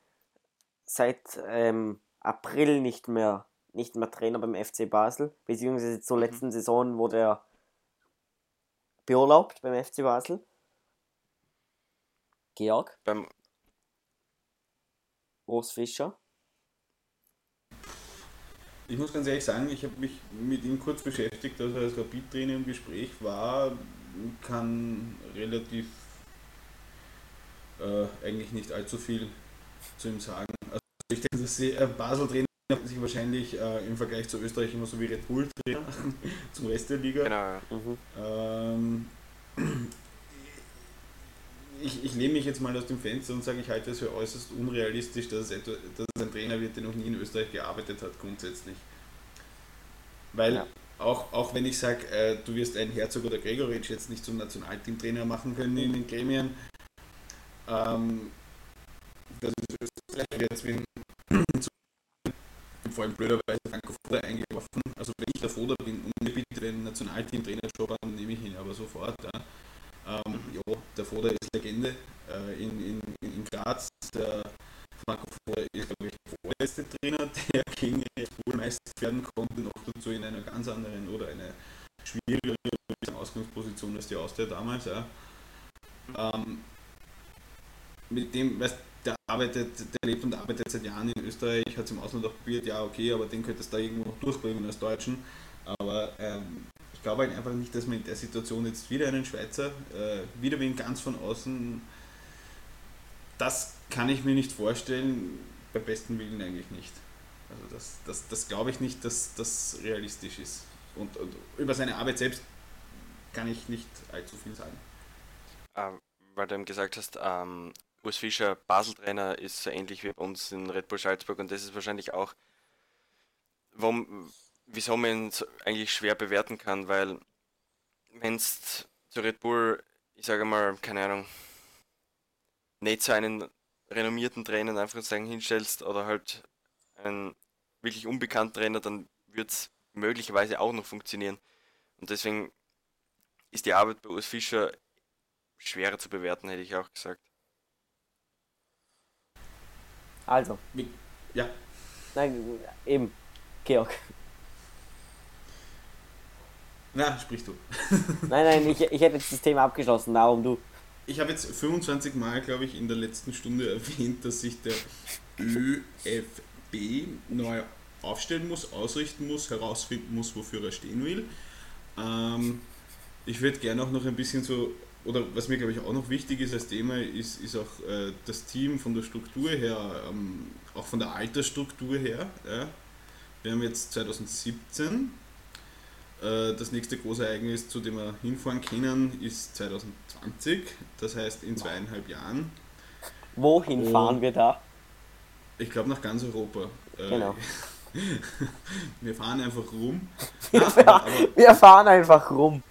Seit ähm, April nicht mehr nicht mehr Trainer beim FC Basel, beziehungsweise zur mhm. letzten Saison wurde er beurlaubt beim FC Basel. Georg? Beim Urs Fischer? Ich muss ganz ehrlich sagen, ich habe mich mit ihm kurz beschäftigt, dass er als Rapid-Trainer im Gespräch war, kann relativ äh, eigentlich nicht allzu viel zu ihm sagen. Also ich denke, dass sie äh, Basel-Trainer sich wahrscheinlich äh, im Vergleich zu Österreich immer so wie Red Bull Trainer [LAUGHS] zum Rest der Liga. Genau. Mhm. Ähm, ich, ich lehne mich jetzt mal aus dem Fenster und sage, ich halte es für äußerst unrealistisch, dass es, etwa, dass es ein Trainer wird, der noch nie in Österreich gearbeitet hat, grundsätzlich. Weil ja. auch, auch wenn ich sage, äh, du wirst einen Herzog oder Gregoritsch jetzt nicht zum Nationalteamtrainer machen können in den Gremien, ähm, das ist Österreich jetzt wie [CLEARS THROAT] vor allem blöderweise Franco Foda eingeworfen. Also wenn ich der Foda bin und mir bitte den Nationalteam-Trainerjob an, nehme ich ihn aber sofort. Ja. Ähm, ja, der Foda ist Legende äh, in, in, in Graz. Der Franco Foda ist, glaube ich, der vorletzte Trainer, [LAUGHS] der gegen Red Bull Meister werden konnte, noch dazu in einer ganz anderen oder eine schwierigere Ausgangsposition als die Austria damals. Ja. Ähm, mit dem, weißt der arbeitet, der lebt und arbeitet seit Jahren in Österreich, hat es im Ausland auch probiert, ja okay, aber den könnte es da irgendwo noch durchbringen als Deutschen. Aber ähm, ich glaube halt einfach nicht, dass man in der Situation jetzt wieder einen Schweizer, äh, wieder wen ganz von außen, das kann ich mir nicht vorstellen, beim besten Willen eigentlich nicht. Also das, das, das glaube ich nicht, dass das realistisch ist. Und, und, über seine Arbeit selbst kann ich nicht allzu viel sagen. Ähm, weil du eben gesagt hast, ähm, Urs Fischer Basel-Trainer ist so ähnlich wie bei uns in Red Bull Salzburg und das ist wahrscheinlich auch, warum, wieso man ihn eigentlich schwer bewerten kann, weil wenn es zu Red Bull, ich sage mal, keine Ahnung, nicht so einen renommierten Trainer einfach sagen hinstellst oder halt einen wirklich unbekannten Trainer, dann wird es möglicherweise auch noch funktionieren. Und deswegen ist die Arbeit bei Urs Fischer schwerer zu bewerten, hätte ich auch gesagt. Also. Wie? Ja. Nein, eben. Georg. Na, sprichst du. [LAUGHS] nein, nein, ich, ich hätte jetzt das Thema abgeschlossen, darum du. ich habe jetzt 25 Mal, glaube ich, in der letzten Stunde [LAUGHS] erwähnt, dass sich der ÖFB neu aufstellen muss, ausrichten muss, herausfinden muss, wofür er stehen will. Ähm, ich würde gerne auch noch ein bisschen so, oder was mir glaube ich auch noch wichtig ist als Thema, ist, ist auch äh, das Team von der Struktur her, ähm, auch von der Altersstruktur her. Ja. Wir haben jetzt 2017 äh, das nächste große Ereignis, zu dem wir hinfahren können, ist 2020, das heißt in zweieinhalb Jahren. Wohin fahren wir da? Ich glaube nach ganz Europa. Äh, genau. [LAUGHS] wir fahren einfach rum. Wir, aber, wir fahren einfach rum.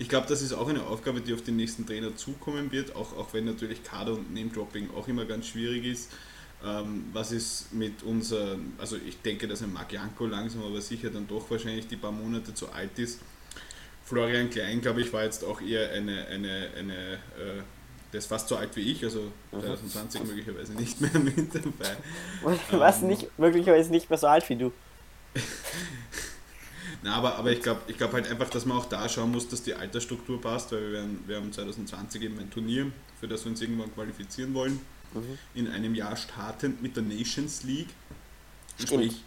Ich glaube, das ist auch eine Aufgabe, die auf den nächsten Trainer zukommen wird, auch, auch wenn natürlich Kader und Name-Dropping auch immer ganz schwierig ist. Ähm, was ist mit unser, also ich denke, dass ein Marc Janko langsam aber sicher dann doch wahrscheinlich die paar Monate zu alt ist. Florian Klein, glaube ich, war jetzt auch eher eine, eine, eine äh, der ist fast so alt wie ich, also 2020 möglicherweise nicht mehr mit dabei. [LAUGHS] Was, ähm, nicht, möglicherweise nicht mehr so alt wie du? [LAUGHS] Na, aber, aber ich glaube ich glaub halt einfach, dass man auch da schauen muss, dass die Altersstruktur passt, weil wir, werden, wir haben 2020 eben ein Turnier, für das wir uns irgendwann qualifizieren wollen mhm. in einem Jahr startend mit der Nations League. Stimmt. Sprich,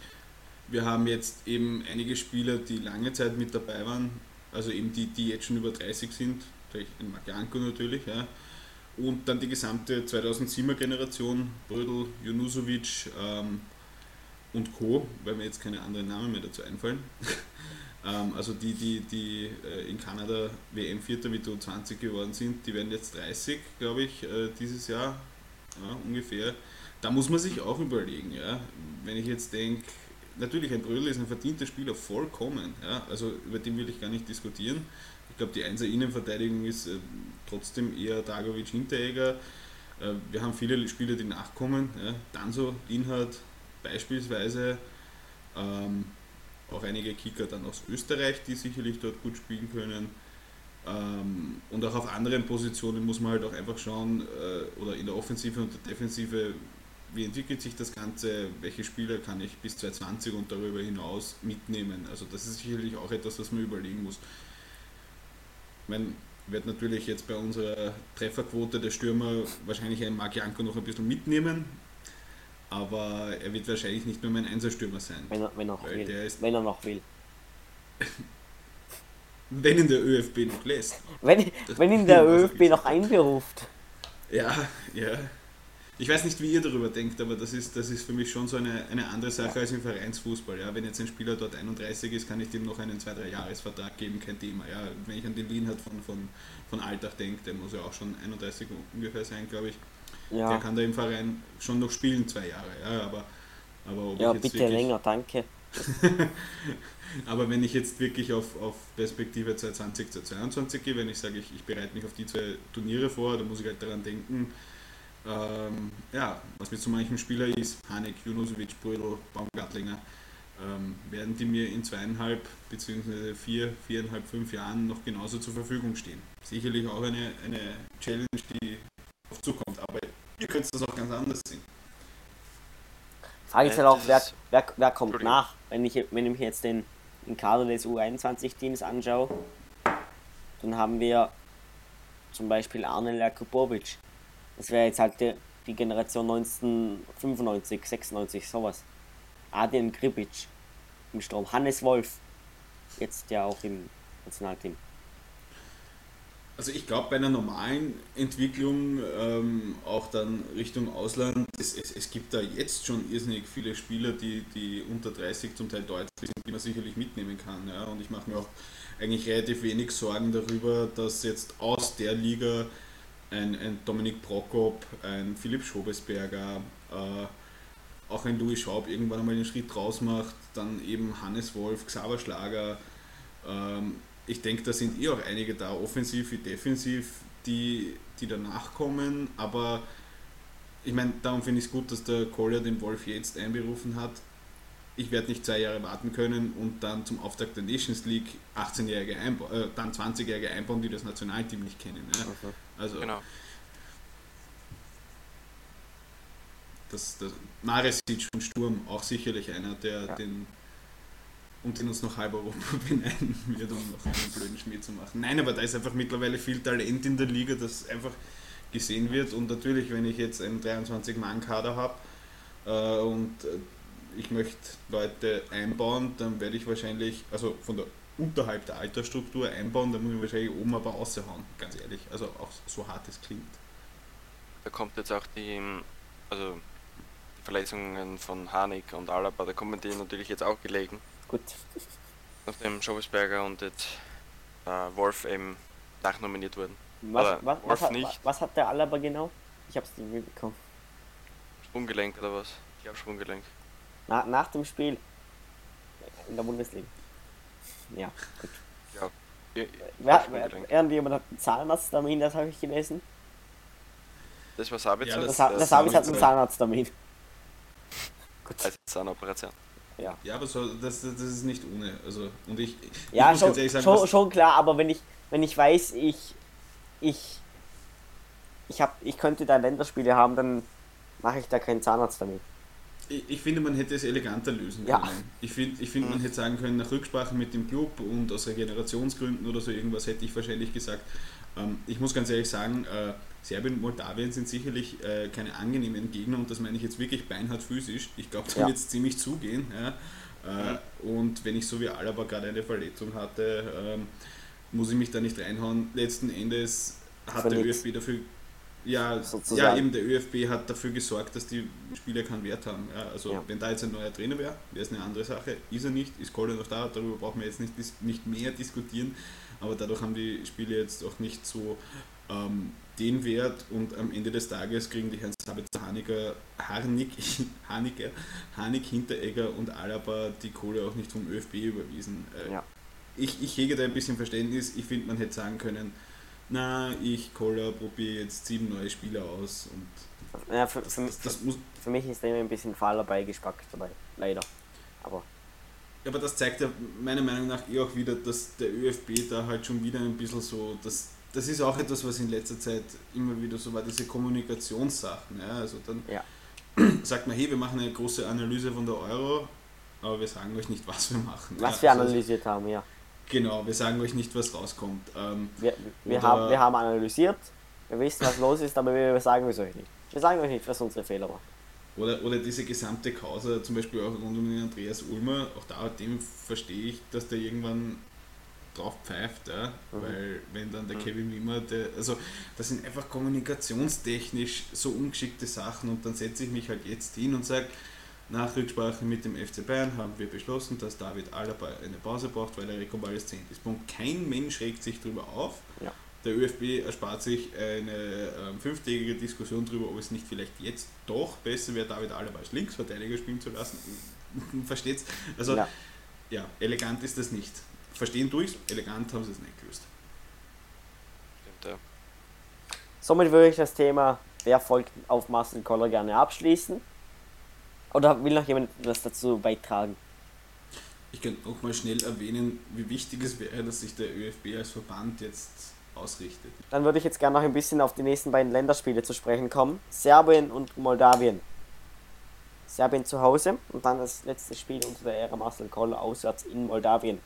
wir haben jetzt eben einige Spieler, die lange Zeit mit dabei waren, also eben die, die jetzt schon über 30 sind, ein Marjanko natürlich, ja. Und dann die gesamte 2007er Generation, Brödel, Junusovic ähm, und Co., weil mir jetzt keine anderen Namen mehr dazu einfallen. [LAUGHS] ähm, also die, die, die äh, in Kanada WM Vierter mit U20 geworden sind, die werden jetzt 30, glaube ich, äh, dieses Jahr ja, ungefähr. Da muss man sich auch überlegen, ja. Wenn ich jetzt denke, natürlich ein Brödel ist ein verdienter Spieler vollkommen, ja. Also über den will ich gar nicht diskutieren. Ich glaube, die 1er Innenverteidigung ist äh, trotzdem eher Dragovic Hinteregger. Äh, wir haben viele Spieler, die nachkommen. Ja. Danso, Inhard beispielsweise. Ähm, auch einige Kicker dann aus Österreich, die sicherlich dort gut spielen können. Ähm, und auch auf anderen Positionen muss man halt auch einfach schauen, äh, oder in der Offensive und der Defensive, wie entwickelt sich das Ganze, welche Spieler kann ich bis 2020 und darüber hinaus mitnehmen. Also das ist sicherlich auch etwas, was man überlegen muss. Ich meine, wird natürlich jetzt bei unserer Trefferquote der Stürmer wahrscheinlich einen Marc Janko noch ein bisschen mitnehmen, aber er wird wahrscheinlich nicht nur mein Einserstürmer sein. Wenn er, wenn er noch will. wenn er noch will. [LAUGHS] Wenn ihn der ÖFB noch lässt. Wenn, wenn ihn [LAUGHS] der ÖFB noch einberuft. Ja, ja. Ich weiß nicht, wie ihr darüber denkt, aber das ist, das ist für mich schon so eine, eine andere Sache als im Vereinsfußball. Ja. Wenn jetzt ein Spieler dort 31 ist, kann ich dem noch einen 2-3-Jahres-Vertrag geben, kein Thema. Ja. Wenn ich an den Lienhardt von, von, von Alltag denke, der muss ja auch schon 31 ungefähr sein, glaube ich. Ja. Der kann da im Verein schon noch spielen, zwei Jahre. Ja, aber, aber ja bitte länger, danke. [LAUGHS] Aber wenn ich jetzt wirklich auf, auf Perspektive 2020, 2022 gehe, wenn ich sage, ich, ich bereite mich auf die zwei Turniere vor, dann muss ich halt daran denken, ähm, ja, was mit so manchem Spieler ist, Hanek, Junosovic, Brödel, Baumgartlinger, ähm, werden die mir in zweieinhalb bzw. vier, viereinhalb, fünf Jahren noch genauso zur Verfügung stehen. Sicherlich auch eine, eine Challenge, die auf zukommt, aber ihr könnt das auch ganz anders sehen. Frage ist halt auch, wer, wer, wer kommt nach? Wenn ich, wenn ich jetzt den den Kader des U21-Teams anschaue, dann haben wir zum Beispiel Arne Jakubovic. Das wäre jetzt halt die, die, Generation 1995, 96, sowas. Adrian Gribic im Strom. Hannes Wolf, jetzt ja auch im Nationalteam. Also ich glaube, bei einer normalen Entwicklung, ähm, auch dann Richtung Ausland, es, es, es, gibt da jetzt schon irrsinnig viele Spieler, die, die unter 30 zum Teil deutlich sind, die man sicherlich mitnehmen kann. Ja? Und ich mache mir auch eigentlich relativ wenig Sorgen darüber, dass jetzt aus der Liga ein, ein Dominik Prokop, ein Philipp Schobesberger, äh, auch ein Louis Schaub irgendwann einmal den Schritt raus macht, dann eben Hannes Wolf, Xaver Schlager, ähm, ich denke, da sind eh auch einige da, offensiv wie defensiv, die, die danach kommen, aber ich meine, darum finde ich es gut, dass der Collier den Wolf jetzt einberufen hat. Ich werde nicht zwei Jahre warten können und dann zum Auftakt der Nations League 18-Jährige einbauen, äh, dann 20-Jährige einbauen, die das Nationalteam nicht kennen. Ja? Okay. Also, genau. Das, das Maresic von Sturm auch sicherlich einer, der ja. den und den uns noch halb Europa [LAUGHS] beneiden wird, um noch einen blöden Schmäh zu machen. Nein, aber da ist einfach mittlerweile viel Talent in der Liga, das einfach gesehen wird. Und natürlich, wenn ich jetzt einen 23-Mann-Kader habe äh, und äh, ich möchte Leute einbauen, dann werde ich wahrscheinlich, also von der unterhalb der Altersstruktur einbauen, dann muss ich wahrscheinlich oben aber raushauen, ganz ehrlich. Also auch so hart es klingt. Da kommt jetzt auch die, also die Verletzungen von Hanik und Alaba, da kommen die natürlich jetzt auch gelegen. Gut. Nachdem Schobesberger und jetzt äh, Wolf eben nachnominiert wurden. Was, was, was, hat, nicht. was hat der Alaba genau? Ich hab's nicht mitbekommen. Sprunggelenk oder was? Ich habe Sprunggelenk. Na, nach dem Spiel in der Bundesliga. Ja, gut. Ja. Ich- Wer, wer, irgendjemand hat einen Zahnarzttermin, das habe ich gelesen. Das war Sabitzer. Ja, Das, Das- das das ich halt einen Sabitzer. Zahnarzttermin. Gut. als Zahnoperation. Ja, Ja, aber so, das, das ist nicht ohne. Also, und ich, ja ich muss schon, sagen, schon, schon klar, aber wenn ich, wenn ich weiß, ich, ich, ich, hab, ich könnte da Länderspiele haben, dann mache ich da keinen Zahnarzttermin. Ich, ich finde, man hätte es eleganter lösen Ja. können. Ich finde, ich finde man hätte sagen können, nach Rücksprache mit dem Club und aus Regenerationsgründen oder so irgendwas hätte ich wahrscheinlich gesagt. Ähm, ich muss ganz ehrlich sagen, äh, Serbien und Moldawien sind sicherlich äh, keine angenehmen Gegner und das meine ich jetzt wirklich beinhart physisch. Ich glaube, da Ja. wird es ziemlich zugehen. Ja? Äh, Und wenn ich so wie Alaba gerade eine Verletzung hatte, ähm, muss ich mich da nicht reinhauen. Letzten Endes hat der. ÖFB dafür ja, Sozusagen. ja, eben der ÖFB hat dafür gesorgt, dass die Spieler keinen Wert haben. Ja, also Ja. wenn da jetzt ein neuer Trainer wäre, wäre es eine andere Sache. Ist er nicht, ist Kohle noch da, darüber brauchen wir jetzt nicht, nicht mehr diskutieren. Aber dadurch haben die Spiele jetzt auch nicht so ähm, den Wert und am Ende des Tages kriegen die Herren Sabitzer, Haniger, Harnik, [LAUGHS] Haniger, Hanik, Hinteregger und Alaba die Kohle auch nicht vom ÖFB überwiesen. Äh, Ja. ich, ich hege da ein bisschen Verständnis. Ich finde, man hätte sagen können, na, ich, Koller, probiere jetzt sieben neue Spieler aus und Ja, für, für, das, das muss. für mich ist da immer ein bisschen fahler Beigeschmack dabei. Leider. Aber Aber das zeigt ja meiner Meinung nach eh auch wieder, dass der ÖFB da halt schon wieder ein bisschen so, das, das ist auch etwas, was in letzter Zeit immer wieder so war, diese Kommunikationssachen. Ja? Also dann Ja. [CLEARS THROAT] sagt man, hey, wir machen eine große Analyse von der Euro, aber wir sagen euch nicht, was wir machen. was ja, wir also, analysiert haben, ja. Genau, wir sagen euch nicht, was rauskommt. Ähm, Wir, wir, haben, wir haben analysiert, wir wissen, was los ist, aber wir sagen es euch nicht. Wir sagen euch nicht, was unsere Fehler waren. Oder, oder diese gesamte Causa, zum Beispiel auch rund um den Andreas Ulmer, auch da dem verstehe ich, dass der irgendwann drauf pfeift, ja? weil wenn dann der Kevin Wimmer, der, also das sind einfach kommunikationstechnisch so ungeschickte Sachen und dann setze ich mich halt jetzt hin und sage, nach Rücksprache mit dem FC Bayern haben wir beschlossen, dass David Alaba eine Pause braucht, weil er rekonvaleszent ist. Punkt. Kein Mensch regt sich darüber auf. Ja. Der ÖFB erspart sich eine ähm, fünftägige Diskussion darüber, ob es nicht vielleicht jetzt doch besser wäre, David Alaba als Linksverteidiger spielen zu lassen. [LAUGHS] Versteht's? Also, Ja. ja. elegant ist das nicht. Verstehen durchs, elegant haben sie es nicht gelöst. Stimmt, ja. Somit würde ich das Thema, wer folgt auf Marcel Koller, gerne abschließen. Oder will noch jemand was dazu beitragen? Ich kann auch mal schnell erwähnen, wie wichtig es wäre, dass sich der ÖFB als Verband jetzt ausrichtet. Dann würde ich jetzt gerne noch ein bisschen auf die nächsten beiden Länderspiele zu sprechen kommen. Serbien und Moldawien. Serbien zu Hause und dann das letzte Spiel unter der Ära Marcel Koller auswärts in Moldawien.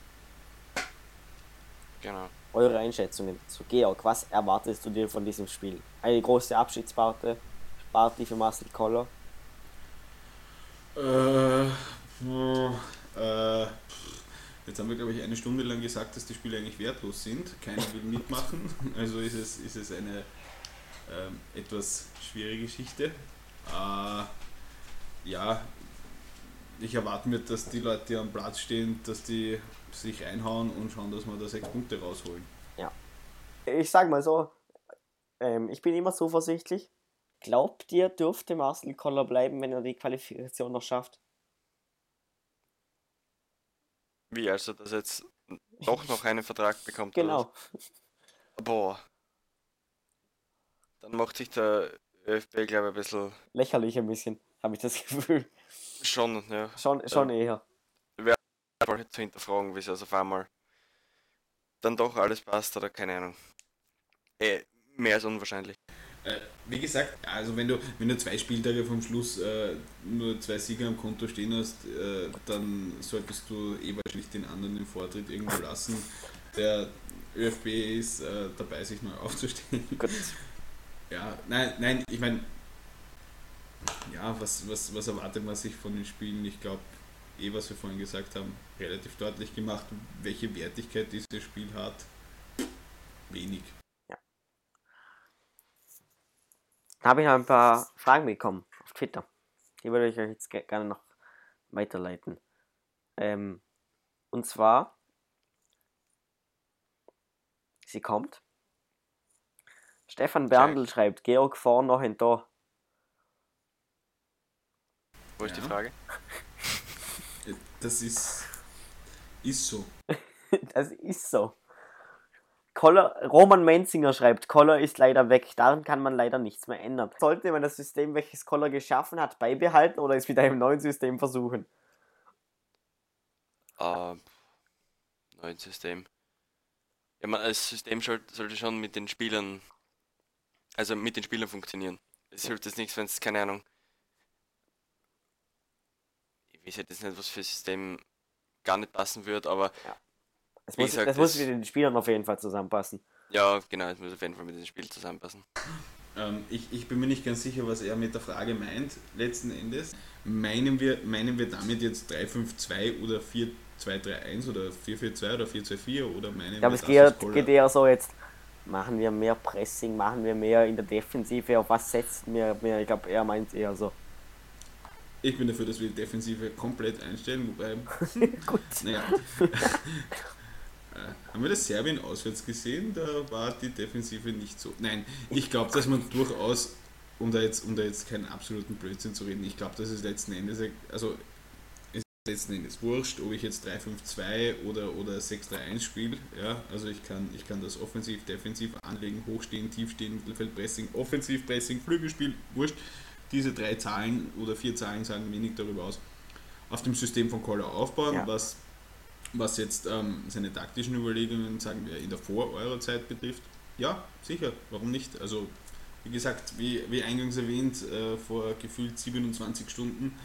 Genau. Eure Einschätzungen zu Georg, was erwartest du dir von diesem Spiel? Eine große Abschiedsparty Party für Marcel Koller. Äh, boah, äh, jetzt haben wir, glaube ich, eine Stunde lang gesagt, dass die Spiele eigentlich wertlos sind. Keiner will mitmachen. Also ist es, ist es eine ähm, etwas schwierige Geschichte. Äh, ja, ich erwarte mir, dass die Leute, die am Platz stehen, dass die sich reinhauen und schauen, dass wir da sechs Punkte rausholen. Ich sag mal so, ähm, ich bin immer zuversichtlich. Glaubt ihr, dürfte Marcel Koller bleiben, wenn er die Qualifikation noch schafft? Wie, also, dass er jetzt doch noch einen Vertrag bekommt? oder Genau. was? Boah. Dann macht sich der ÖFB, glaube ich, ein bisschen Lächerlich ein bisschen, habe ich das [LAUGHS] Gefühl. schon, ja, Schon, schon eher. voll zu hinterfragen, wie es also auf einmal dann doch alles passt oder keine Ahnung. Eh, mehr als unwahrscheinlich. Äh, wie gesagt, also wenn du, wenn du zwei Spieltage vom Schluss äh, nur zwei Sieger am Konto stehen hast, äh, dann solltest du eh wahrscheinlich den anderen den Vortritt irgendwo lassen. Der ÖFB ist äh, dabei, sich neu aufzustellen. Gut. Ja, nein, nein, ich meine, ja, was, was, was erwartet man sich von den Spielen? Ich glaube, eh, was wir vorhin gesagt haben, relativ deutlich gemacht, welche Wertigkeit dieses Spiel hat. Wenig. Ja. Da habe ich noch ein paar Fragen bekommen auf Twitter. Die würde ich euch jetzt gerne noch weiterleiten. Ähm, und zwar, sie kommt. Stefan Berndl Check. schreibt, Georg vor noch ein Tor. Wo ist ja. die Frage? Das ist, ist so. [LAUGHS] das ist so. Koller, Roman Menzinger schreibt, Koller ist leider weg, daran kann man leider nichts mehr ändern. Sollte man das System, welches Koller geschaffen hat, beibehalten oder es wieder im neuen System versuchen? Uh, neues System. Ja, man, das System sollte schon mit den Spielern, also mit den Spielern funktionieren. Es hilft jetzt nichts, wenn es, keine Ahnung, ich hätte jetzt nicht, was für ein System gar nicht passen wird, aber. Ja. Es muss, gesagt, das muss mit den Spielern auf jeden Fall zusammenpassen. Ja, genau, es muss auf jeden Fall mit den Spielern zusammenpassen. Ähm, ich, ich bin mir nicht ganz sicher, was er mit der Frage meint, letzten Endes. Meinen wir, meinen wir damit jetzt 352 oder 4231 oder 442 oder 424 oder meinen ich glaube, es geht, geht eher so jetzt, machen wir mehr Pressing, machen wir mehr in der Defensive, auf was setzen wir mehr? Ich glaube, er meint eher so. Ich bin dafür, dass wir die Defensive komplett einstellen, wobei. [LAUGHS] Gut. Naja. [LAUGHS] Äh, haben wir das Serbien auswärts gesehen? Da war die Defensive nicht so. Nein, ich glaube, dass man durchaus, um da, jetzt, um da jetzt keinen absoluten Blödsinn zu reden, ich glaube, dass es letzten Endes, also es ist letzten Endes wurscht, ob ich jetzt 3-5-2 oder, oder 6-3-1 spiele. Ja, also ich kann, ich kann das offensiv, defensiv anlegen, hochstehen, tiefstehen, Mittelfeldpressing, Offensivpressing, Flügelspiel, wurscht diese drei Zahlen oder vier Zahlen sagen wenig darüber aus, auf dem System von Koller aufbauen, ja. was, was jetzt ähm, seine taktischen Überlegungen, sagen wir, in der Vor-Euro-Zeit betrifft. Ja, sicher, warum nicht? Also, wie gesagt, wie, wie eingangs erwähnt, äh, vor gefühlt 27 Stunden,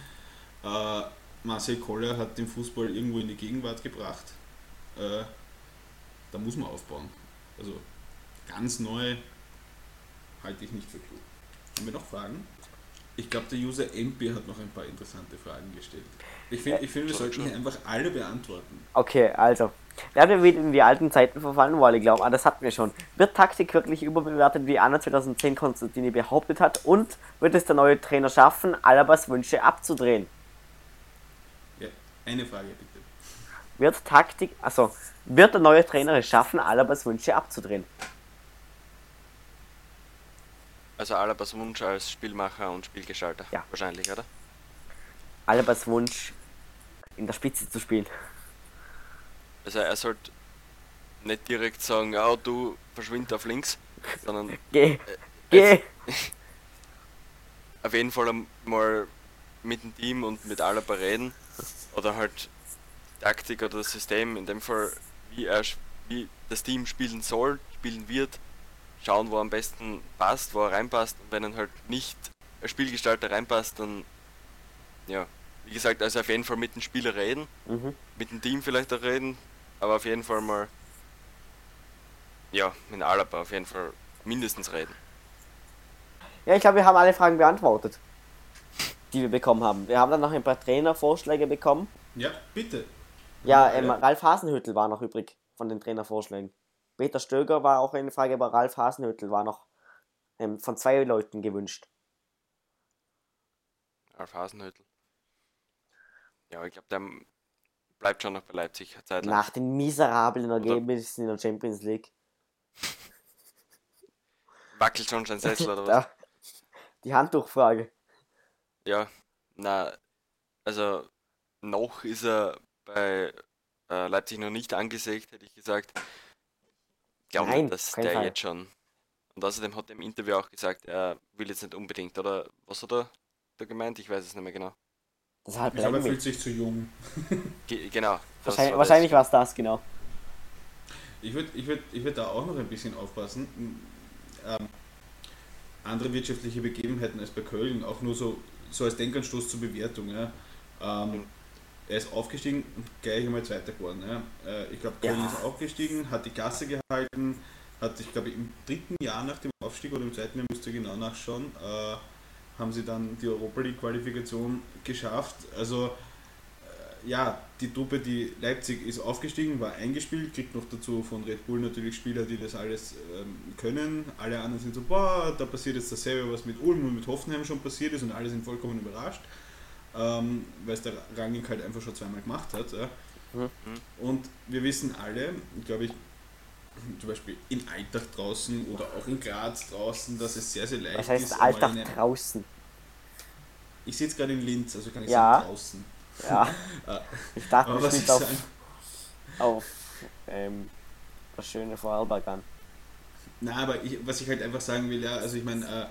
äh, Marcel Koller hat den Fußball irgendwo in die Gegenwart gebracht. Äh, da muss man aufbauen. Also, ganz neu halte ich nicht für klug. Haben wir noch Fragen? Ich glaube, der User MP hat noch ein paar interessante Fragen gestellt. Ich finde, ich find, wir sollten hier einfach alle beantworten. Okay, also. Werden wir wieder in die alten Zeiten verfallen, weil ich glaube, ah, das hatten wir schon. Wird Taktik wirklich überbewertet, wie Anna 2010 Konstantini behauptet hat? Und wird es der neue Trainer schaffen, Alabas Wünsche abzudrehen? Ja, eine Frage bitte. Wird Taktik, also, wird der neue Trainer es schaffen, Alabas Wünsche abzudrehen? Also Alabas Wunsch als Spielmacher und Spielgestalter. Ja. Wahrscheinlich, oder? Alabas Wunsch, in der Spitze zu spielen. Also er sollte nicht direkt sagen, ja, du verschwind auf links, sondern. [LAUGHS] Geh! Äh, Geh! [LAUGHS] auf jeden Fall mal mit dem Team und mit Alaba reden. Oder halt Taktik oder das System, in dem Fall, wie er wie das Team spielen soll, spielen wird schauen, wo er am besten passt, wo er reinpasst. Und wenn er halt nicht als Spielgestalter reinpasst, dann ja, wie gesagt, also auf jeden Fall mit dem Spieler reden, mhm. mit dem Team vielleicht auch reden, aber auf jeden Fall mal ja, mit Alaba auf jeden Fall mindestens reden. Ja, ich glaube, wir haben alle Fragen beantwortet, die wir bekommen haben. Wir haben dann noch ein paar Trainervorschläge bekommen. Ja, bitte. Ja, ähm, Ralf Hasenhüttel war noch übrig von den Trainervorschlägen. Peter Stöger war auch eine Frage, aber Ralf Hasenhüttel war noch ähm, von zwei Leuten gewünscht. Ralf Hasenhüttel. Ja, ich glaube, der bleibt schon noch bei Leipzig. Zeit Nach den miserablen Ergebnissen in der Champions League. [LAUGHS] Wackelt schon sein Sessel oder was? Die Handtuchfrage. Ja, na, also noch ist er bei äh, Leipzig noch nicht angesägt, hätte ich gesagt glaube Nein, nicht, dass der Fall. jetzt schon. Und außerdem hat er im Interview auch gesagt, er will jetzt nicht unbedingt, oder was hat er da gemeint? Ich weiß es nicht mehr genau. Deshalb ich glaube, er fühlt sich zu jung. [LAUGHS] Ge genau. Wahrscheinlich, wahrscheinlich war es das, genau. Ich würde ich würd, ich würd da auch noch ein bisschen aufpassen. Ähm, andere wirtschaftliche Begebenheiten als bei Köln, auch nur so, so als Denkanstoß zur Bewertung. Ja. Ähm, er ist aufgestiegen und gleich einmal Zweiter geworden. Ja. Äh, ich glaube, Köln Ja. ist aufgestiegen, hat die Gasse gehalten, hat, ich glaube, im dritten Jahr nach dem Aufstieg oder im zweiten Jahr müsst ihr genau nachschauen, äh, haben sie dann die Europa League Qualifikation geschafft. Also äh, ja, die Truppe, die Leipzig ist aufgestiegen, war eingespielt, kriegt noch dazu von Red Bull natürlich Spieler, die das alles ähm, können. Alle anderen sind so, boah, da passiert jetzt dasselbe, was mit Ulm und mit Hoffenheim schon passiert ist und alle sind vollkommen überrascht, ähm, weil es der Rangnick halt einfach schon zweimal gemacht hat. Ja. Mhm. Und wir wissen alle, glaube ich, zum Beispiel in Alltag draußen oder auch in Graz draußen, dass es sehr, sehr leicht Was heißt ist. Alltag in ein- draußen? Ich sitze gerade in Linz, also kann ich Ja. sagen draußen. Ja, Äh, [LAUGHS] ich dachte, Aber ich auf, sagen, auf ähm, das schöne Vorarlberg an. na, aber ich, was ich halt einfach sagen will, ja, also ich meine, äh,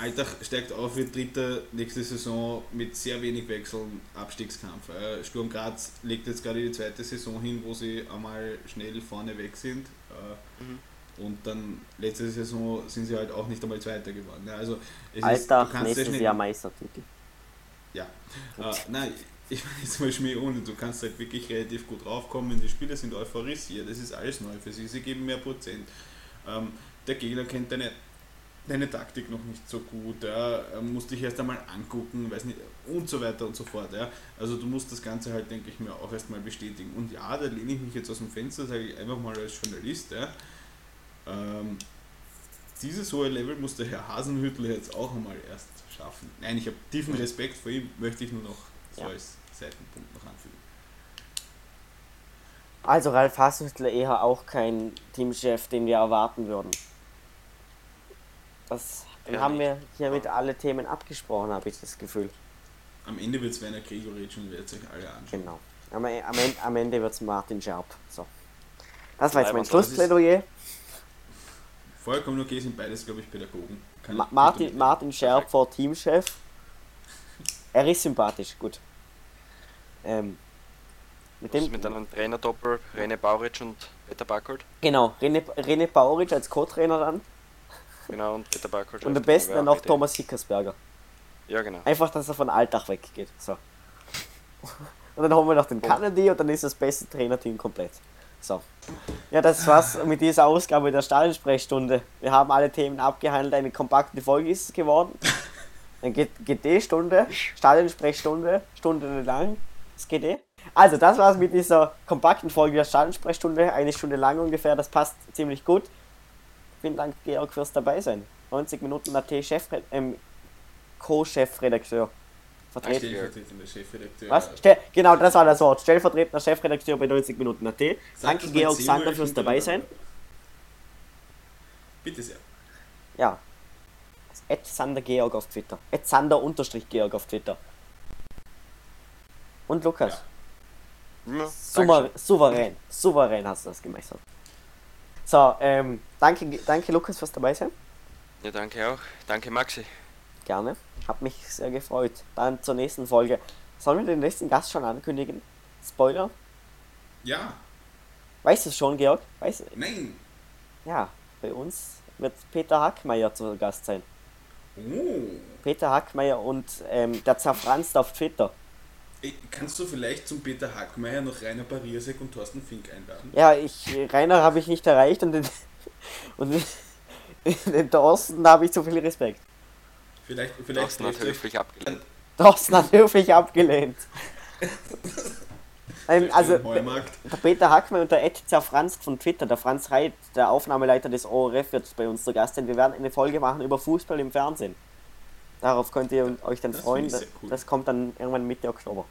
Alltag steigt auf, wird Dritter nächste Saison mit sehr wenig Wechseln, Abstiegskampf. Äh, Sturm Graz legt jetzt gerade die zweite Saison hin, wo sie einmal schnell vorne weg sind. Äh, Mhm. Und dann letzte Saison sind sie halt auch nicht einmal Zweiter geworden. Ja, also es Alltag, ist, du kannst nächstes Jahr Meistertitel. Ja. Äh, nein, [LAUGHS] ich meine jetzt mal Schmäh ohne, du kannst halt wirklich relativ gut draufkommen, die Spieler sind euphorisiert, das ist alles neu für sie, sie geben mehr Prozent. Ähm, der Gegner kennt deine, deine Taktik noch nicht so gut, ja, er muss dich erst einmal angucken, weiß nicht, und so weiter und so fort. Ja. Also du musst das Ganze halt, denke ich mir, auch erstmal bestätigen. Und ja, da lehne ich mich jetzt aus dem Fenster, sage ich einfach mal als Journalist, ja. Ähm, dieses hohe Level muss der Herr Hasenhüttl jetzt auch einmal erst schaffen. Nein, ich habe tiefen Respekt vor ihm, möchte ich nur noch so Ja. als Seitenpunkt noch anfügen. Also Ralf Hasenhüttl eher auch kein Teamchef, den wir erwarten würden. Das dann Ja, haben nicht. wir hiermit alle Themen abgesprochen, habe ich das Gefühl. Am Ende wird es Werner Gregoritsch und wird sich alle anschauen. Genau. Am, am, Ende- am Ende wird es Martin Scherb. So. Das war jetzt mein Schlussplädoyer. Vollkommen okay, sind beides, glaube ich, Pädagogen. Kann Ma Martin, Martin Scherb vor Teamchef. Er ist sympathisch, gut. Ähm, mit Was dem, mit einem Trainer-Doppel, Rene Bauritsch und Peter Barkold. genau, René, René Bauric als Co-Trainer dann. Genau, und Peter Barkold. Und am besten dann auch Thomas Hickersberger. Ja, genau. Einfach, dass er von Alltag weggeht. So. [LAUGHS] Und dann haben wir noch den Kennedy und dann ist das beste Trainerteam komplett. So. Ja, das war's mit dieser Ausgabe der Stadionsprechstunde. Wir haben alle Themen abgehandelt. Eine kompakte Folge ist es geworden. Eine GT-Stunde, Stadionsprechstunde, Stunde lang. Das GT. Also, das war's mit dieser kompakten Folge der Stadionsprechstunde. Eine Stunde lang ungefähr. Das passt ziemlich gut. Vielen Dank, Georg, fürs dabei sein. 90 Minuten AT Chef, ähm, Co-Chefredakteur. Vertreten. Stellvertretender Chefredakteur. Was? Stell, genau, das war das Wort. Stellvertretender Chefredakteur bei 90 Minuten AT. Danke, Georg Sander, fürs dabei sein. Bitte sehr. Ja. Ed Sander Georg auf Twitter. Ed Sander unterstrich Georg auf Twitter. Und Lukas. Ja, Dankeschön. souverän. Souverän hast du das gemeistert. So, ähm, danke, danke Lukas fürs dabei sein. Ja, danke auch. Danke, Maxi. Gerne. Hab mich sehr gefreut. Dann zur nächsten Folge. Sollen wir den nächsten Gast schon ankündigen? Spoiler? Ja, Weißt du es schon, Georg? Weißt nein. Ja, bei uns wird Peter Hackmeier zu Gast sein. Oh. Peter Hackmeier und ähm, der zerfranst auf Twitter. Kannst du vielleicht zum Peter Hackmeier noch Rainer Pariasek und Thorsten Fink einladen? Ja, ich, Rainer habe ich nicht erreicht und den, [LAUGHS] und den, den Thorsten habe ich zu viel Respekt. Vielleicht, vielleicht Thorsten hat höflich abgelehnt. Thorsten hat höflich abgelehnt. [LAUGHS] trefft also, der Peter Hackmeier und der Ed zerfranst von Twitter, der Franz Reit, der Aufnahmeleiter des ORF, wird bei uns zu Gast sein. Wir werden eine Folge machen über Fußball im Fernsehen. Darauf könnt ihr euch dann Das freuen. cool. das kommt dann irgendwann Mitte Oktober.